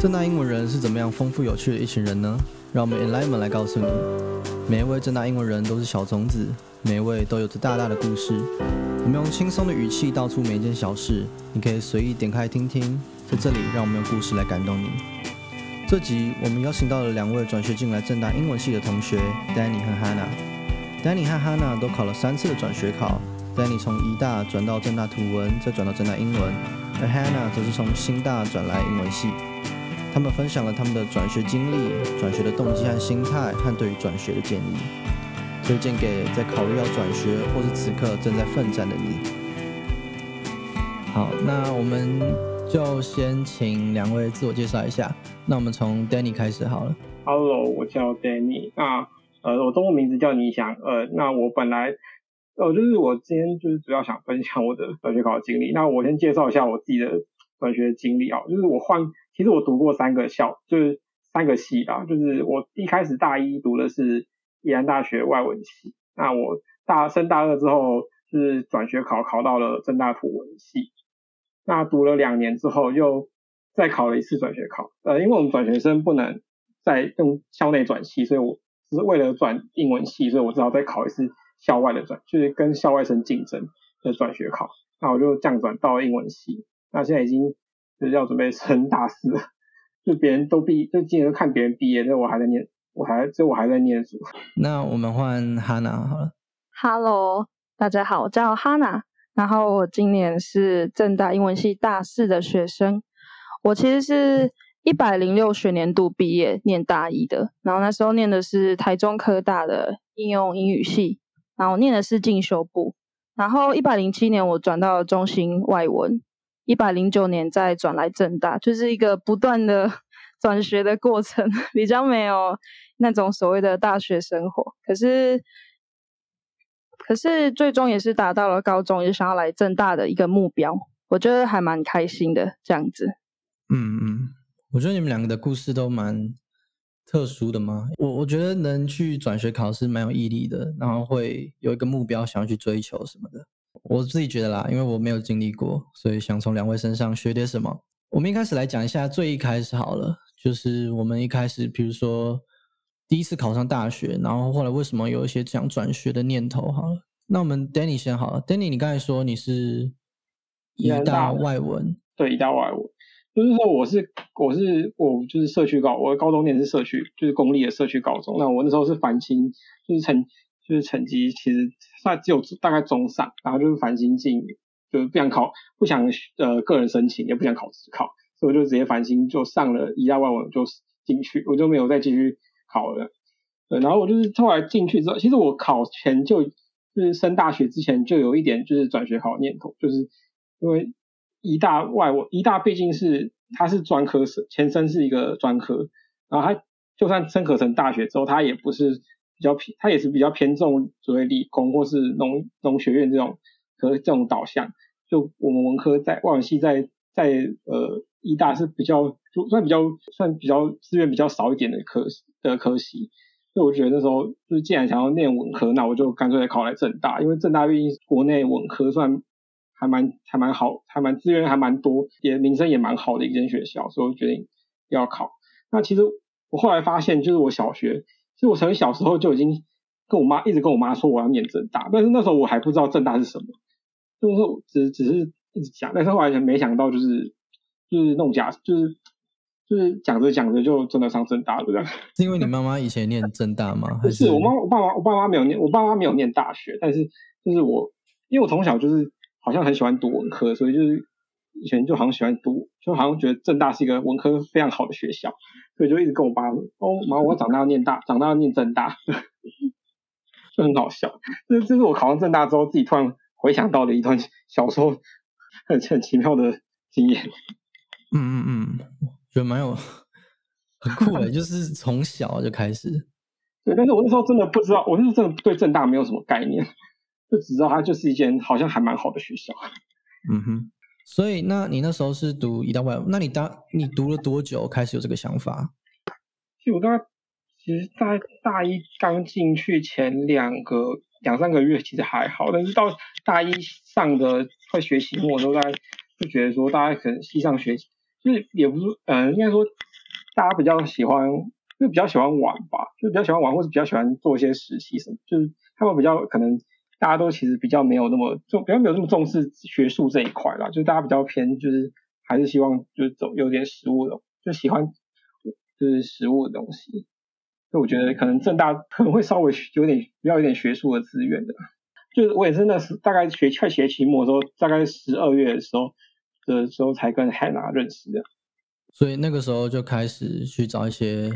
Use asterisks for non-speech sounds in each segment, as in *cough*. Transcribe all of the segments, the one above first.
正大英文人是怎么样丰富有趣的一群人呢？让我们 Enlightenment 来告诉你。每一位正大英文人都是小种子，每一位都有着大大的故事。我们用轻松的语气道出每一件小事，你可以随意点开听听。在这里，让我们用故事来感动你。这集我们邀请到了两位转学进来正大英文系的同学，Danny 和 Hannah。Danny 和 Hannah 都考了三次的转学考。Danny 从一大转到正大图文，再转到正大英文，而 Hannah 则是从新大转来英文系。他们分享了他们的转学经历、转学的动机和心态，和对于转学的建议，推荐给在考虑要转学或是此刻正在奋战的你。好，那我们就先请两位自我介绍一下。那我们从 Danny 开始好了。Hello，我叫 Danny。那呃，我中文名字叫倪翔。呃，那我本来呃，就是我今天就是主要想分享我的转学考的经历。那我先介绍一下我自己的转学经历啊，就是我换。其实我读过三个校，就是三个系啦。就是我一开始大一读的是宜兰大学外文系，那我大升大二之后是转学考考到了正大图文系，那读了两年之后又再考了一次转学考。呃，因为我们转学生不能再用校内转系，所以我只是为了转英文系，所以我只好再考一次校外的转，就是跟校外生竞争的转学考。那我就降转到英文系，那现在已经。就是要准备升大四，就别人都毕，就今年看别人毕业，那我还在念，我还就我还在念书。那我们换哈娜好了。Hello，大家好，我叫哈娜，然后我今年是正大英文系大四的学生。我其实是一百零六学年度毕业，念大一的，然后那时候念的是台中科大的应用英语系，然后念的是进修部，然后一百零七年我转到中心外文。一百零九年再转来正大，就是一个不断的 *laughs* 转学的过程，*laughs* 比较没有那种所谓的大学生活。可是，可是最终也是达到了高中也想要来正大的一个目标，我觉得还蛮开心的这样子。嗯嗯，我觉得你们两个的故事都蛮特殊的嘛。我我觉得能去转学考试蛮有毅力的，然后会有一个目标想要去追求什么的。我自己觉得啦，因为我没有经历过，所以想从两位身上学点什么。我们一开始来讲一下最一开始好了，就是我们一开始，比如说第一次考上大学，然后后来为什么有一些想转学的念头？好了，那我们 Danny 先好了。Danny，你刚才说你是一大外文，对，一大外文，就是说我是我是我就是社区高，我高中念是社区，就是公立的社区高中。那我那时候是繁星，就是成。就是成绩其实算只有大概中上，然后就是繁星进，就是不想考，不想呃个人申请，也不想考自考，所以我就直接繁星就上了一大外文就进去，我就没有再继续考了。对，然后我就是后来进去之后，其实我考前就就是升大学之前就有一点就是转学考念头，就是因为一大外文一大毕竟是它是专科生，前身是一个专科，然后它就算升可成大学之后，它也不是。比较偏，它也是比较偏重所谓理工或是农农学院这种和这种导向。就我们文科在外文系在在呃医大是比较就算比较算比较资源比较少一点的科的科系。所以我觉得那时候就是既然想要念文科，那我就干脆考来正大，因为正大毕竟国内文科算还蛮还蛮好，还蛮资源还蛮多，也名声也蛮好的一间学校，所以我决定要考。那其实我后来发现，就是我小学。其实我从小时候就已经跟我妈一直跟我妈说我要念正大，但是那时候我还不知道正大是什么，就是只只是一直讲，但是后来没想到就是就是弄假，就是就是讲着讲着就真的上正大了这样。是因为你妈妈以前念正大吗？不是，我妈我爸妈我爸妈没有念，我爸妈没有念大学，但是就是我因为我从小就是好像很喜欢读文科，所以就是。以前就好像喜欢读，就好像觉得正大是一个文科非常好的学校，所以就一直跟我爸说：“哦，妈，我长大要念大，长大要念正大。*laughs* ”就很好笑。这这是我考上正大之后，自己突然回想到的一段小时候很 *laughs* 很奇妙的经验。嗯嗯嗯，觉得蛮有很酷的，*laughs* 就是从小就开始。对，但是我那时候真的不知道，我那时候真的对正大没有什么概念，就只知道它就是一间好像还蛮好的学校。嗯哼。所以，那你那时候是读一到外，那你当你读了多久开始有这个想法？其实我大概，其实在大一刚进去前两个两三个月其实还好，但是到大一上的快学期末都在就觉得说，大家可能西上学习，就是也不是，嗯，应该说大家比较喜欢，就比较喜欢玩吧，就比较喜欢玩，或是比较喜欢做一些实习什么，就是他们比较可能大家都其实比较没有那么重，比较没有那么重视学术这一块啦，就大家比较偏，就是还是希望就是走有点实物的，就喜欢就是实物的东西。所以我觉得可能正大可能会稍微有点比较有点学术的资源的，就是我也是那时大概学快学期末的时候，大概十二月的时候的时候才跟 Hanna 认识的。所以那个时候就开始去找一些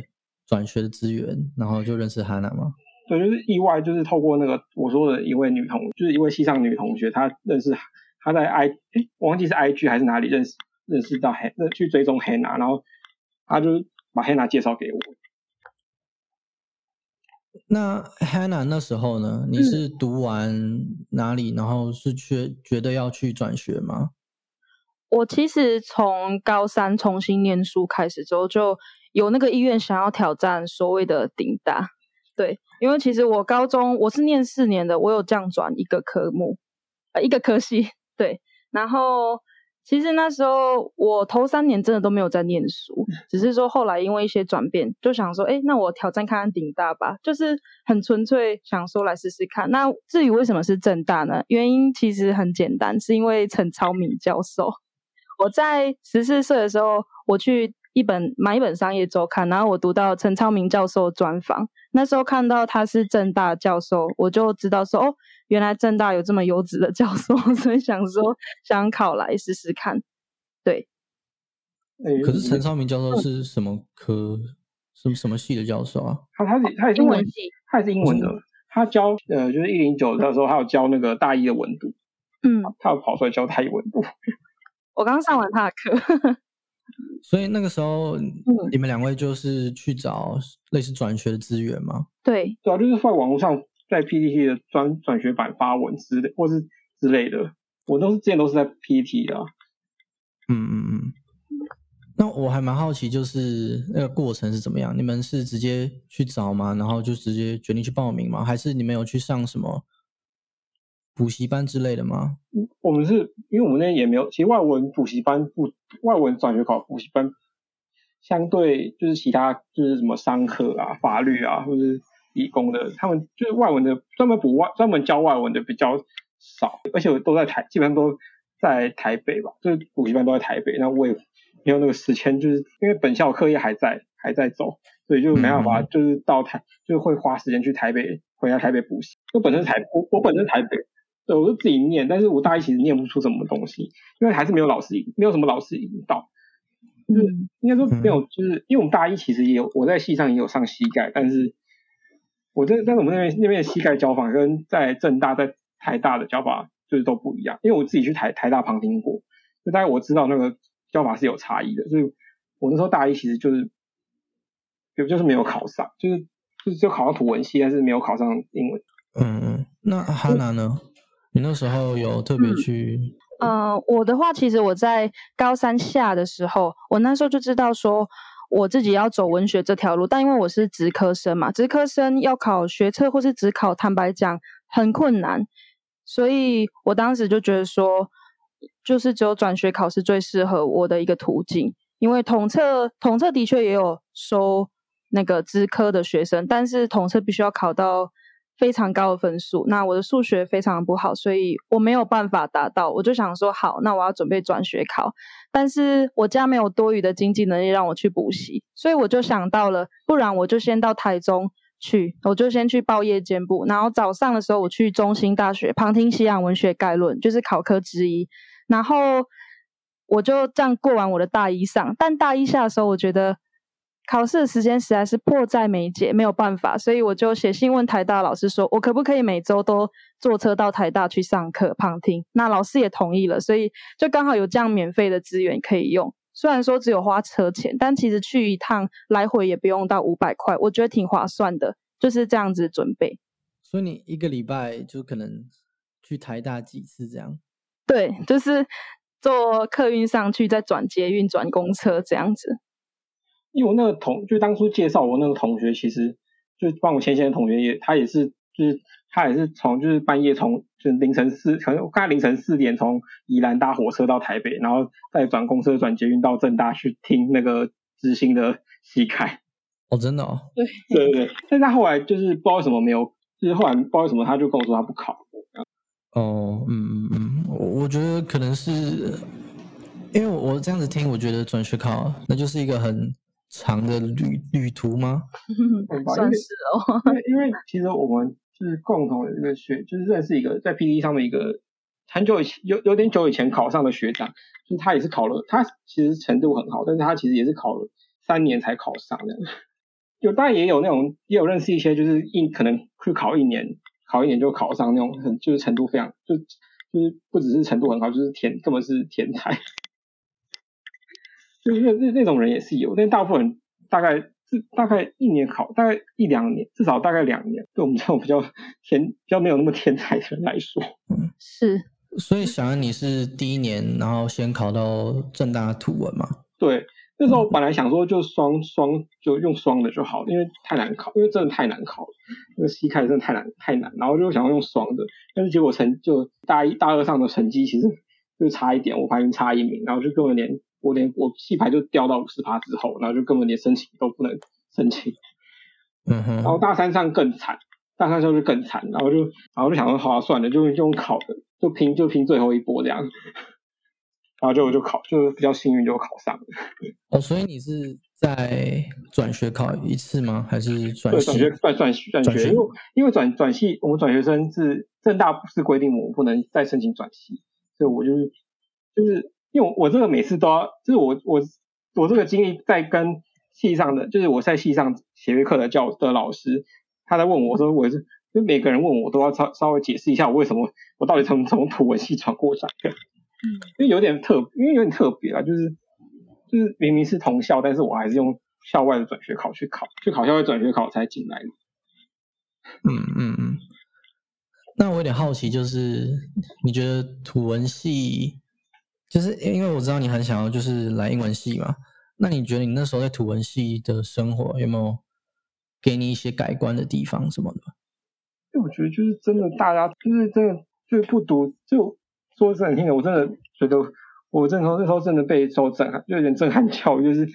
转学的资源，然后就认识 Hanna 吗？对，就是意外，就是透过那个我说的一位女同，就是一位西藏女同学，她认识她在 I，哎，我忘记是 IG 还是哪里认识认识到 Han，那去追踪 Hannah，然后她就把 Hannah 介绍给我。那 Hannah 那时候呢？你是读完哪里，然后是觉觉得要去转学吗？我其实从高三重新念书开始之后，就有那个意愿想要挑战所谓的顶大。对，因为其实我高中我是念四年的，我有降转一个科目，呃，一个科系。对，然后。其实那时候我头三年真的都没有在念书，只是说后来因为一些转变，就想说，哎，那我挑战看看顶大吧，就是很纯粹想说来试试看。那至于为什么是正大呢？原因其实很简单，是因为陈超敏教授。我在十四岁的时候，我去一本买一本商业周刊，然后我读到陈超明教授专访，那时候看到他是正大教授，我就知道说，哦。原来正大有这么优质的教授，*laughs* 所以想说想考来试试看。对，可是陈超明教授是什么科、什么什么系的教授啊？他他是他也是英文系，他也是英文的。他教呃，就是一零九的时候，他有教那个大一的文读。嗯，他有跑出来教大一文读。我刚上完他的课。所以那个时候，你们两位就是去找类似转学的资源吗？对，对啊，就是在网络上。在 PPT 的专转学版发文之类，或是之类的，我都是之前都是在 PPT 的。嗯嗯嗯。那我还蛮好奇，就是那个过程是怎么样？你们是直接去找吗？然后就直接决定去报名吗？还是你们有去上什么补习班之类的吗？我们是因为我们那边也没有，其实外文补习班不外文转学考补习班，相对就是其他就是什么商科啊、法律啊，或者是。理工的，他们就是外文的，专门补外、专门教外文的比较少，而且我都在台，基本上都在台北吧，就是补习班都在台北。那我也没有那个时间，就是因为本校课业还在，还在走，所以就没办法，就是到台，就是会花时间去台北，回来台北补习。我本身台，我我本身台北，对，我就自己念，但是我大一其实念不出什么东西，因为还是没有老师，没有什么老师引导，就是应该说没有，就是因为我们大一其实也有，我在系上也有上膝盖，但是。我这但是我们那边那边的膝盖教法跟在正大在台大的教法就是都不一样，因为我自己去台台大旁听过，就大概我知道那个教法是有差异的，所以我那时候大一其实就是就就是没有考上，就是就就考上图文系，但是没有考上英文。嗯嗯，那哈娜呢？你那时候有特别去？呃，我的话其实我在高三下的时候，我那时候就知道说。我自己要走文学这条路，但因为我是职科生嘛，职科生要考学测或是职考，坦白讲很困难，所以我当时就觉得说，就是只有转学考是最适合我的一个途径，因为统测统测的确也有收那个职科的学生，但是统测必须要考到。非常高的分数，那我的数学非常不好，所以我没有办法达到。我就想说，好，那我要准备转学考，但是我家没有多余的经济能力让我去补习，所以我就想到了，不然我就先到台中去，我就先去报夜间部，然后早上的时候我去中兴大学旁听西洋文学概论，就是考科之一，然后我就这样过完我的大一上，但大一下的时候，我觉得。考试的时间实在是迫在眉睫，没有办法，所以我就写信问台大老师，说我可不可以每周都坐车到台大去上课旁听？那老师也同意了，所以就刚好有这样免费的资源可以用。虽然说只有花车钱，但其实去一趟来回也不用到五百块，我觉得挺划算的。就是这样子准备。所以你一个礼拜就可能去台大几次这样？对，就是坐客运上去，再转捷运、转公车这样子。因为我那个同，就当初介绍我那个同学，其实就帮我牵线的同学也，他也是，就是他也是从就是半夜从就凌晨四，可能刚才凌晨四点从宜兰搭火车到台北，然后再转公车转捷运到正大去听那个知心的膝盖。哦，真的哦。对对对对，但是他后来就是不知道为什么没有，就是后来不知道为什么他就跟我说他不考。哦，嗯嗯嗯，我我觉得可能是因为我这样子听，我觉得转学考那就是一个很长的旅旅途吗？*laughs* 算是哦，*laughs* 因为因为其实我们就是共同的一个学，就是认识一个在 PPT 上面一个很久以前有有点久以前考上的学长，就是他也是考了，他其实程度很好，但是他其实也是考了三年才考上的。有当然也有那种也有认识一些，就是一可能去考一年。考一年就考上那种很就是程度非常就就是不只是程度很好，就是天根本是天才，就是那那那种人也是有，但大部分大概至大概一年考大概一两年，至少大概两年，对我们这种比较天比较没有那么天才的人来说，嗯，是。所以小安你是第一年，然后先考到正大图文嘛？对。那时候本来想说就双双就用双的就好，因为太难考，因为真的太难考了，那个西开真的太难太难，然后就想要用双的，但是结果成就大一大二上的成绩其实就差一点，我排名差一名，然后就根本连我连我系排就掉到五十趴之后，然后就根本连申请都不能申请，嗯哼，然后大三上更惨，大三上就更惨，然后就然后就想说好算了，就用考的，就拼就拼最后一波这样。*laughs* 然后就就考，就比较幸运就考上了。哦，所以你是在转学考一次吗？还是转？学转转转学，因为因为转转系，我们转学生是正大不是规定我们不能再申请转系，所以我就是就是因为我这个每次都要，就是我我我这个经历在跟系上的，就是我在系上协约课的教的老师，他在问我说，我是就每个人问我都要稍稍微解释一下我为什么我到底从从土文系转过来的。嗯，因为有点特，因为有点特别啊，就是就是明明是同校，但是我还是用校外的转学考去考，去考校外转学考才进来的。嗯嗯嗯。那我有点好奇，就是你觉得土文系，就是因为我知道你很想要就是来英文系嘛，那你觉得你那时候在土文系的生活有没有给你一些改观的地方什么的？因为我觉得就是真的，大家就是真的就是不读就。说是很听的，我真的觉得，我真的那时候真的被受震撼，就有点震撼教育，就是，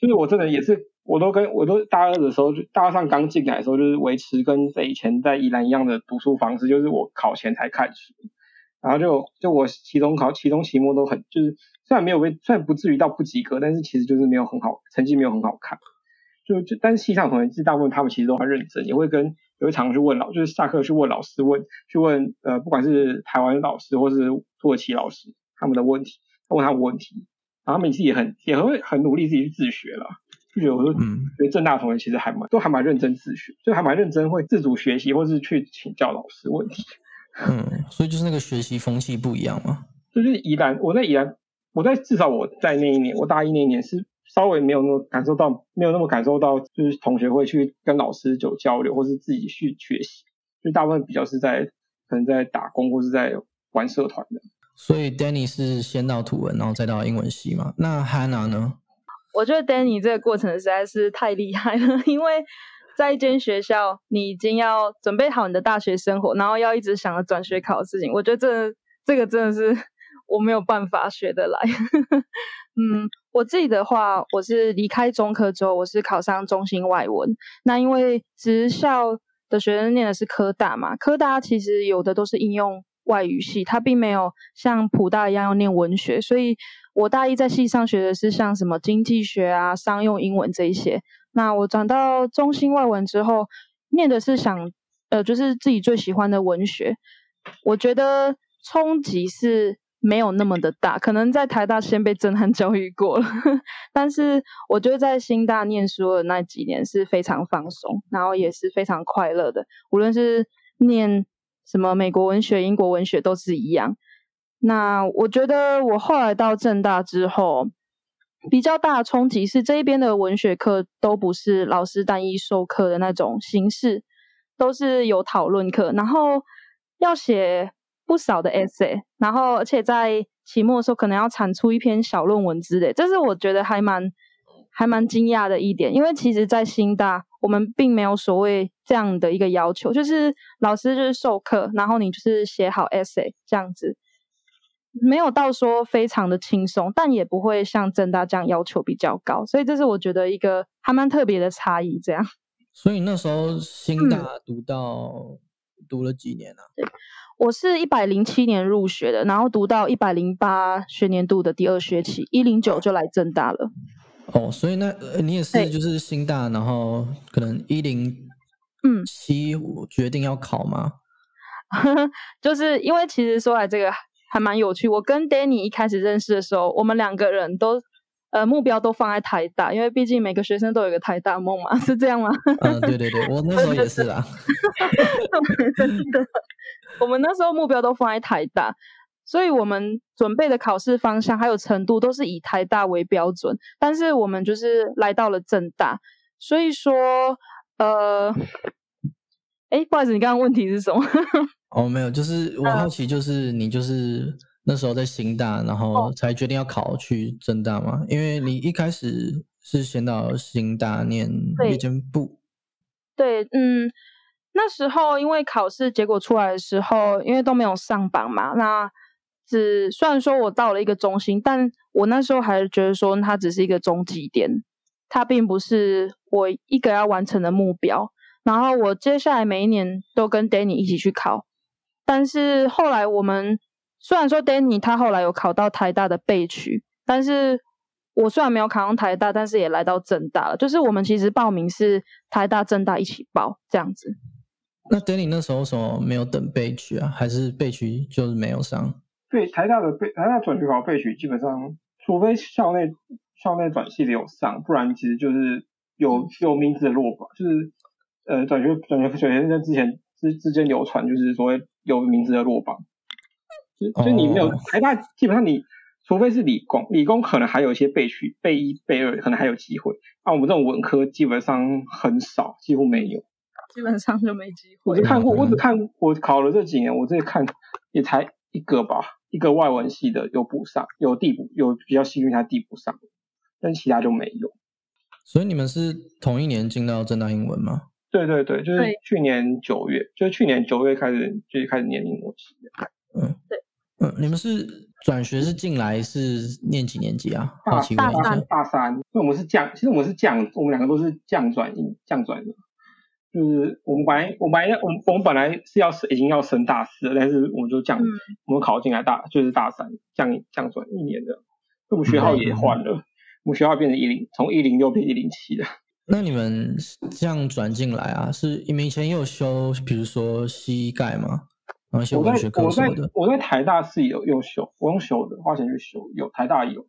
就是我真的也是，我都跟我都大二的时候，就大二上刚进来的时候，就是维持跟在以前在宜兰一样的读书方式，就是我考前才看书，然后就就我期中考、期中、期末都很，就是虽然没有被，虽然不至于到不及格，但是其实就是没有很好，成绩没有很好看，就就但是系上同学，其实大部分他们其实都很认真，也会跟。有会常去问老，就是下课去问老师，问去问呃，不管是台湾老师或是土耳其老师，他们的问题，问他们问题，然后他们自己也很也会很努力自己去自学了。就觉得我说，嗯，觉得正大同学其实还蛮都还蛮认真自学，就还蛮认真会自主学习，或是去请教老师问题。嗯，所以就是那个学习风气不一样嘛。就是宜兰，我在宜兰，我在至少我在那一年，我大一那一年是。稍微没有那么感受到，没有那么感受到，就是同学会去跟老师有交流，或是自己去学习，就大部分比较是在可能在打工或是在玩社团的。所以 Danny 是先到图文，然后再到英文系嘛？那 Hannah 呢？我觉得 Danny 这个过程实在是太厉害了，*laughs* 因为在一间学校，你已经要准备好你的大学生活，然后要一直想着转学考的事情，我觉得这这个真的是 *laughs* 我没有办法学得来。*laughs* 嗯，我自己的话，我是离开中科之后，我是考上中心外文。那因为职校的学生念的是科大嘛，科大其实有的都是应用外语系，它并没有像普大一样要念文学。所以我大一在系上学的是像什么经济学啊、商用英文这一些。那我转到中心外文之后，念的是想呃，就是自己最喜欢的文学。我觉得冲击是。没有那么的大，可能在台大先被震撼教育过了，*laughs* 但是我觉得在新大念书的那几年是非常放松，然后也是非常快乐的。无论是念什么美国文学、英国文学都是一样。那我觉得我后来到正大之后，比较大的冲击是这一边的文学课都不是老师单一授课的那种形式，都是有讨论课，然后要写。不少的 essay，然后而且在期末的时候可能要产出一篇小论文之类，这是我觉得还蛮还蛮惊讶的一点，因为其实，在新大我们并没有所谓这样的一个要求，就是老师就是授课，然后你就是写好 essay 这样子。没有到说非常的轻松，但也不会像正大这样要求比较高，所以这是我觉得一个还蛮特别的差异。这样，*laughs* 所以那时候新大读到读了几年啊？对，我是一百零七年入学的，然后读到一百零八学年度的第二学期，一零九就来正大了。哦，所以那你也是就是新大，然后可能一零嗯七决定要考吗？*laughs* 就是因为其实说来这个还蛮有趣。我跟 Danny 一开始认识的时候，我们两个人都呃目标都放在台大，因为毕竟每个学生都有一个台大梦嘛，*laughs* 是这样吗？嗯，对对对，我那时候也是啊。真的，我们那时候目标都放在台大。所以我们准备的考试方向还有程度都是以台大为标准，但是我们就是来到了正大，所以说，呃，哎，不好意思，你刚刚问题是什么？哦，没有，就是我好奇，就是你就是那时候在新大，然后才决定要考去正大嘛？因为你一开始是先到新大念夜间部。对，嗯，那时候因为考试结果出来的时候，因为都没有上榜嘛，那。只虽然说我到了一个中心，但我那时候还是觉得说它只是一个终极点，它并不是我一个要完成的目标。然后我接下来每一年都跟 Danny 一起去考，但是后来我们虽然说 Danny 他后来有考到台大的备取，但是我虽然没有考上台大，但是也来到正大了。就是我们其实报名是台大、正大一起报这样子。那 Danny 那时候什么没有等备取啊？还是备取就是没有上？对台大的备台大转学考备取，基本上除非校内校内转系的有上，不然其实就是有有名字的落榜，就是呃转学转学转学生之前之之间流传，就是所谓有名字的落榜，就就你没有台大，基本上你除非是理工，理工可能还有一些备取备一备二，可能还有机会，那我们这种文科基本上很少，几乎没有，*laughs* 基本上就没机会。我只看过，我只看我考了这几年，我这看也才一个吧。一个外文系的有补上，有递补，有比较幸运他递补上，但其他就没有。所以你们是同一年进到正大英文吗？对对对，就是去年九月，就是去年九月开始就开始念英文系的。嗯，对，嗯，你们是转学是进来是念几年级啊？大大三，大三，因为我们是降，其实我们是降，我们两个都是降转降转的。就是我们本来，我本来，我们我们本来是要已经要升大四了，但是我们就降，我们考进来大就是大三，降降转一年的。我们学号也换了，我们学号变成一零，从一零六变一零七的。那你们这样转进来啊？是你们以前有修，比如说膝盖吗？然后一些文学课什么的。我在台大是有有修，我用修的，花钱去修，有台大有。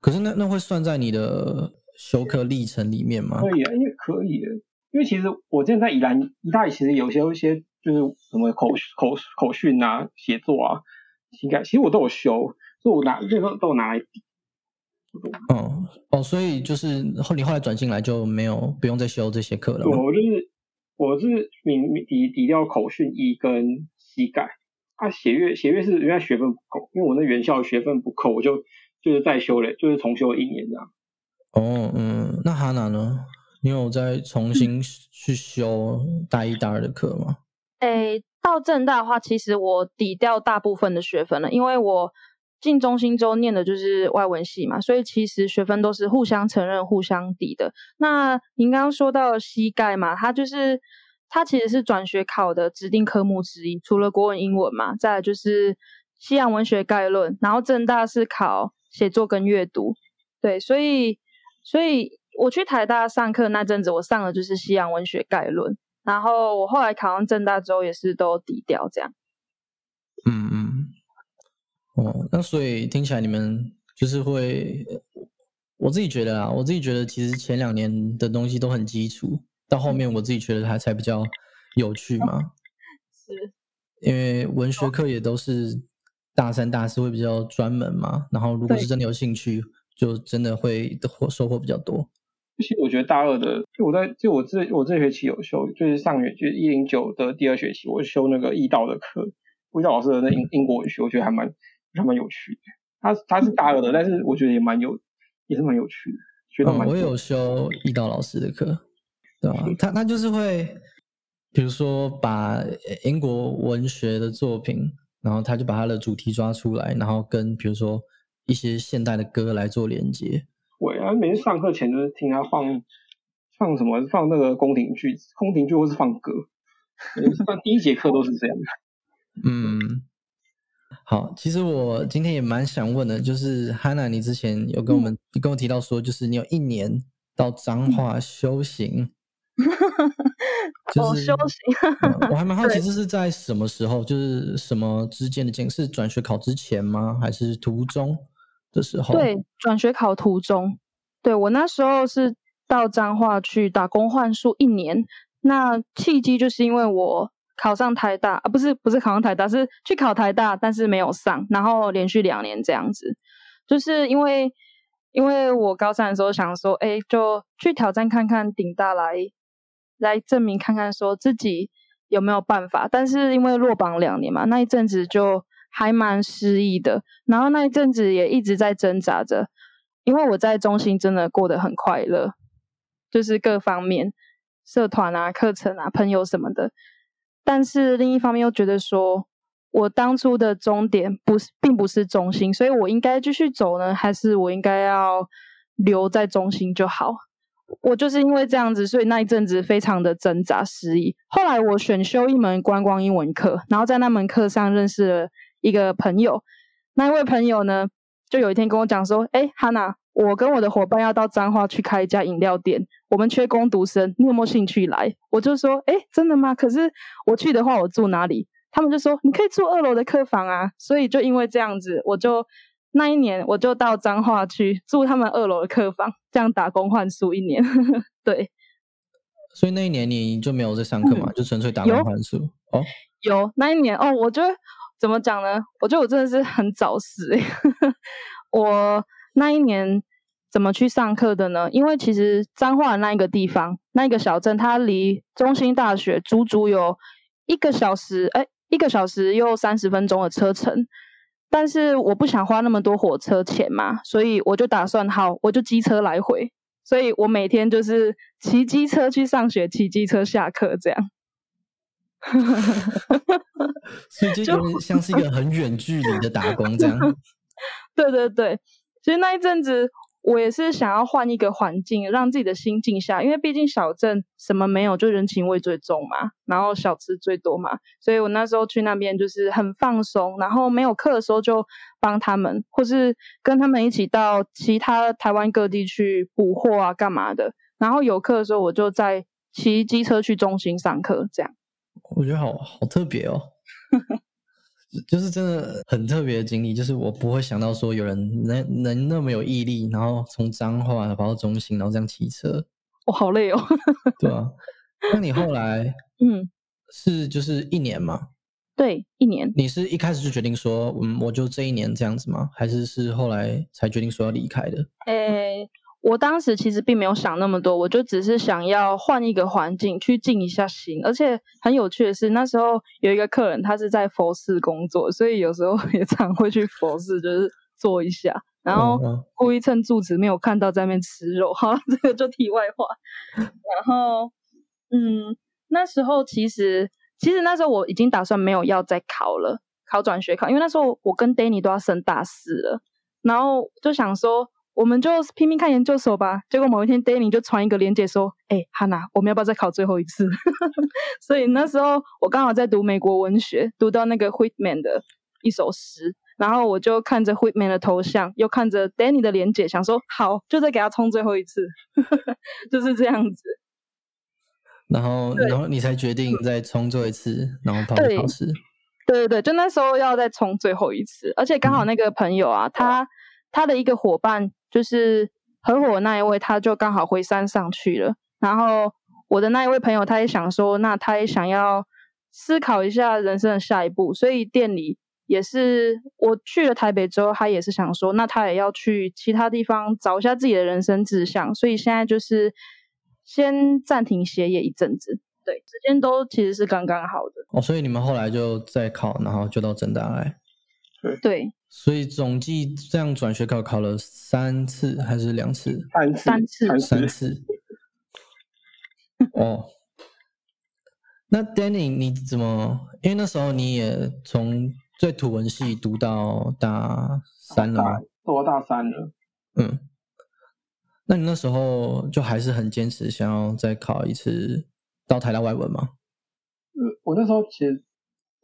可是那那会算在你的修课历程里面吗？可以啊，因为可以的。因为其实我之前在宜兰，宜大其实有些一些就是什么口口口训啊、写作啊，膝盖其实我都有修，所以我拿这个都有拿。哦哦，所以就是后你后来转进来就没有不用再修这些课了。我就是我是明抵抵掉口训一跟膝盖，啊写乐写乐是因为学分不够，因为我那原校学分不够，我就就是再修了，就是重修一年这样。哦嗯，那哈娜呢？你有再重新去修大一、大二的课吗？诶，到正大的话，其实我抵掉大部分的学分了，因为我进中心州念的就是外文系嘛，所以其实学分都是互相承认、互相抵的。那您刚刚说到膝盖嘛，它就是它其实是转学考的指定科目之一，除了国文、英文嘛，再来就是西洋文学概论，然后正大是考写作跟阅读，对，所以所以。我去台大上课那阵子，我上的就是西洋文学概论，然后我后来考上正大之后也是都抵掉这样。嗯嗯，哦，那所以听起来你们就是会，我自己觉得啊，我自己觉得其实前两年的东西都很基础，到后面我自己觉得它才比较有趣嘛。*laughs* 是，因为文学课也都是大三、大四会比较专门嘛，然后如果是真的有兴趣，就真的会获收获比较多。其实我觉得大二的，就我在就我这我这学期有修，就是上学就是一零九的第二学期，我修那个易道的课，易道老师的那英英国文学，我觉得还蛮还蛮有趣的。他他是大二的，但是我觉得也蛮有，也是蛮有趣的，学到蛮。我有修易道老师的课，对吧？他他就是会，比如说把英国文学的作品。然后他就把他的主题抓出来，然后跟比如说一些现代的歌来做连接。对啊，每次上课前就是听他放放什么，放那个宫廷剧、宫廷剧，或是放歌。放第一节课都是这样的。嗯，好，其实我今天也蛮想问的，就是 Hanna，你之前有跟我们，你跟我提到说，就是你有一年到彰化修行。*laughs* 哦，修行。我还蛮 *laughs* 好奇，这是在什么时候？就是什么之间的间？是转学考之前吗？还是途中的时候？对，转学考途中。对我那时候是到彰化去打工换宿一年。那契机就是因为我考上台大啊，不是不是考上台大，是去考台大，但是没有上，然后连续两年这样子。就是因为因为我高三的时候想说，哎，就去挑战看看顶大来。来证明看看，说自己有没有办法。但是因为落榜两年嘛，那一阵子就还蛮失意的。然后那一阵子也一直在挣扎着，因为我在中心真的过得很快乐，就是各方面社团啊、课程啊、朋友什么的。但是另一方面又觉得说，我当初的终点不是，并不是中心，所以我应该继续走呢，还是我应该要留在中心就好？我就是因为这样子，所以那一阵子非常的挣扎失意。后来我选修一门观光英文课，然后在那门课上认识了一个朋友。那一位朋友呢，就有一天跟我讲说：“哎，哈娜，我跟我的伙伴要到彰化去开一家饮料店，我们缺工读生，你有没有兴趣来？”我就说：“哎，真的吗？可是我去的话，我住哪里？”他们就说：“你可以住二楼的客房啊。”所以就因为这样子，我就。那一年我就到彰化去住他们二楼的客房，这样打工换宿一年。*laughs* 对，所以那一年你就没有在上课嘛，就纯粹打工换宿。哦，有那一年哦，我觉得怎么讲呢？我觉得我真的是很早死。*laughs* 我那一年怎么去上课的呢？因为其实彰化那一个地方，那一个小镇，它离中心大学足足有一个小时，哎，一个小时又三十分钟的车程。但是我不想花那么多火车钱嘛，所以我就打算好，我就机车来回，所以我每天就是骑机车去上学，骑机车下课这样。*laughs* 所以就像是一个很远距离的打工这样。*laughs* 对对对，其实那一阵子。我也是想要换一个环境，让自己的心静下，因为毕竟小镇什么没有，就人情味最重嘛，然后小吃最多嘛，所以我那时候去那边就是很放松，然后没有课的时候就帮他们，或是跟他们一起到其他台湾各地去补货啊，干嘛的，然后有课的时候我就在骑机车去中心上课，这样。我觉得好好特别哦。*laughs* 就是真的很特别的经历，就是我不会想到说有人能能那么有毅力，然后从彰化跑到中心，然后这样骑车，我好累哦。*laughs* 对啊，那你后来嗯是就是一年吗？对，一年。你是一开始就决定说，嗯，我就这一年这样子吗？还是是后来才决定说要离开的？诶。我当时其实并没有想那么多，我就只是想要换一个环境去静一下心。而且很有趣的是，那时候有一个客人，他是在佛寺工作，所以有时候 *laughs* 也常会去佛寺，就是坐一下，然后故意趁住持没有看到在那边吃肉。好，*laughs* 这个就题外话。然后，嗯，那时候其实其实那时候我已经打算没有要再考了，考转学考，因为那时候我跟 Danny 都要升大四了，然后就想说。我们就拼命看研究所吧。结果某一天，Danny 就传一个链接说：“哎，Hanna，我们要不要再考最后一次？” *laughs* 所以那时候我刚好在读美国文学，读到那个 Whitman 的一首诗，然后我就看着 Whitman 的头像，又看着 Danny 的连结，想说：“好，就再给他冲最后一次。”就是这样子。然后，然后你才决定再冲最后一次，然后考考试。对对对，就那时候要再冲最后一次，而且刚好那个朋友啊，他他的一个伙伴。就是合伙那一位，他就刚好回山上去了。然后我的那一位朋友，他也想说，那他也想要思考一下人生的下一步。所以店里也是我去了台北之后，他也是想说，那他也要去其他地方找一下自己的人生志向。所以现在就是先暂停歇业一阵子，对，时间都其实是刚刚好的。哦，所以你们后来就再考，然后就到正大来。对，所以总计这样转学考考了三次还是两次？三次，三次。*laughs* 哦，那 Danny 你怎么？因为那时候你也从最土文系读到大三了吗？读到大三了。嗯，那你那时候就还是很坚持，想要再考一次到台大外文吗？呃，我那时候其实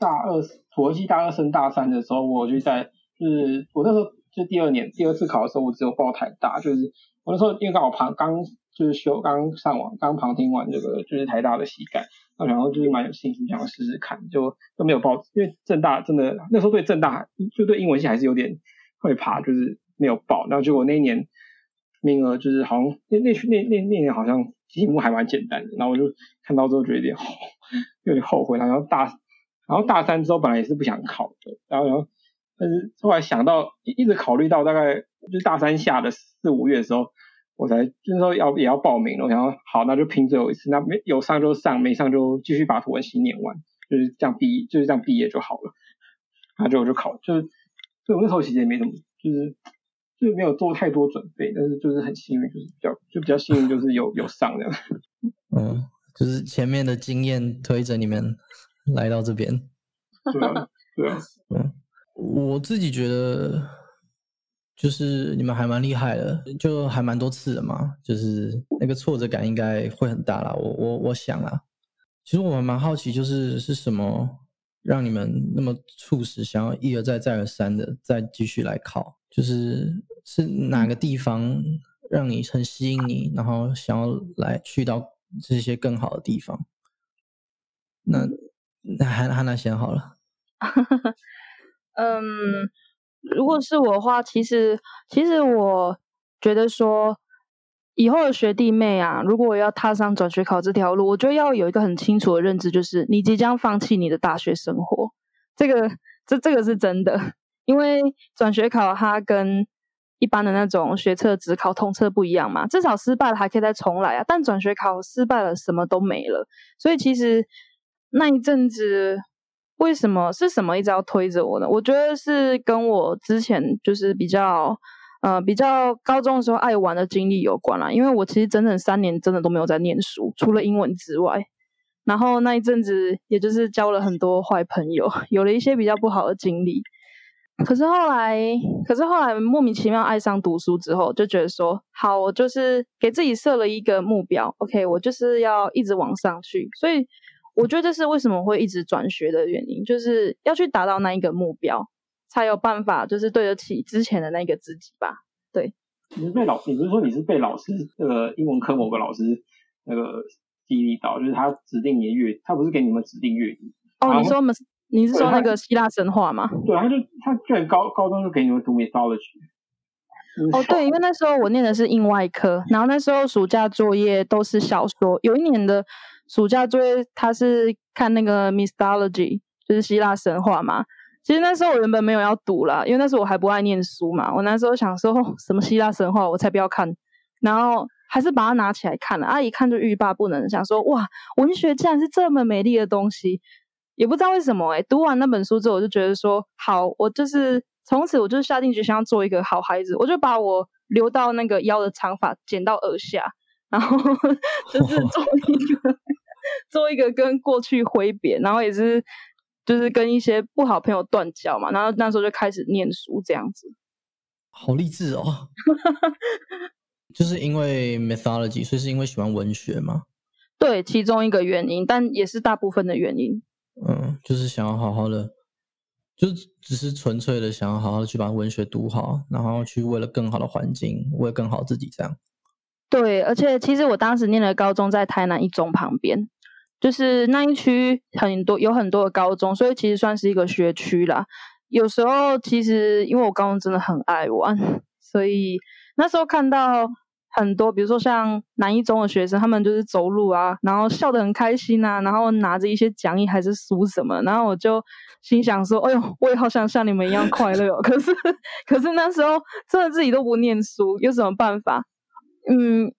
大二土文系大二升大三的时候，我就在就是我那时候就第二年第二次考的时候，我只有报台大，就是我那时候因为刚好旁刚就是修刚上网刚旁听完这个就是台大的膝盖，然后就是蛮有信心想要试试看，就都没有报，因为正大真的那时候对正大就对英文系还是有点会怕，就是没有报，然后结果那一年名额就是好像那那那那那年好像题目还蛮简单的，然后我就看到之后觉得有点 *laughs* 有点后悔，然后大然后大三之后本来也是不想考的，然后然后但是后来想到一直考虑到大概就是大三下的四五月的时候。我才就是说要也要报名了，然后好那就拼最后一次，那没有上就上，没上就继续把图文系念完，就是这样毕就是这样毕业就好了。然后就我就考，就是所以我那时候其实也没怎么，就是就是没有做太多准备，但是就是很幸运，就是比较就比较幸运，就是有有上这样。*laughs* 嗯，就是前面的经验推着你们 *laughs* 来到这边。对啊，对啊，*laughs* 嗯，我自己觉得。就是你们还蛮厉害的，就还蛮多次的嘛，就是那个挫折感应该会很大啦。我我我想啊，其实我蛮好奇，就是是什么让你们那么促使想要一而再再而三的再继续来考？就是是哪个地方让你很吸引你，然后想要来去到这些更好的地方？那那还还那先好了。嗯。如果是我的话，其实其实我觉得说，以后的学弟妹啊，如果要踏上转学考这条路，我觉得要有一个很清楚的认知，就是你即将放弃你的大学生活。这个这这个是真的，因为转学考它跟一般的那种学测只考通测不一样嘛，至少失败了还可以再重来啊。但转学考失败了，什么都没了。所以其实那一阵子。为什么是什么一直要推着我呢？我觉得是跟我之前就是比较呃比较高中的时候爱玩的经历有关啦。因为我其实整整三年真的都没有在念书，除了英文之外。然后那一阵子也就是交了很多坏朋友，*laughs* 有了一些比较不好的经历。可是后来，可是后来莫名其妙爱上读书之后，就觉得说好，我就是给自己设了一个目标，OK，我就是要一直往上去，所以。我觉得这是为什么会一直转学的原因，就是要去达到那一个目标，才有办法就是对得起之前的那个自己吧。对，你是被老，你不是说你是被老师那个英文科某个老师那个激励到，就是他指定你的阅，他不是给你们指定阅读。哦，你说我们，你是说那个希腊神话吗？对，他就他居然高高中就给你们读 mythology。哦，对，因为那时候我念的是英外科，然后那时候暑假作业都是小说，有一年的。暑假作业他是看那个 mythology，就是希腊神话嘛。其实那时候我原本没有要读啦，因为那时候我还不爱念书嘛。我那时候想说什么希腊神话，我才不要看。然后还是把它拿起来看了，啊，一看就欲罢不能，想说哇，文学竟然是这么美丽的东西，也不知道为什么哎。读完那本书之后，我就觉得说好，我就是从此我就下定决心要做一个好孩子，我就把我留到那个腰的长发剪到耳下，然后 *laughs* 就是做一个。做一个跟过去挥别，然后也是就是跟一些不好朋友断交嘛，然后那时候就开始念书这样子，好励志哦！*laughs* 就是因为 mythology，所以是因为喜欢文学吗？对，其中一个原因，但也是大部分的原因。嗯，就是想要好好的，就只是纯粹的想要好好的去把文学读好，然后去为了更好的环境，为了更好自己这样。对，而且其实我当时念的高中在台南一中旁边，就是那一区很多有很多的高中，所以其实算是一个学区啦。有时候其实因为我高中真的很爱玩，所以那时候看到很多，比如说像南一中的学生，他们就是走路啊，然后笑得很开心啊，然后拿着一些讲义还是书什么，然后我就心想说：“哎呦，我也好想像你们一样快乐。”可是，*laughs* 可是那时候真的自己都不念书，有什么办法？嗯，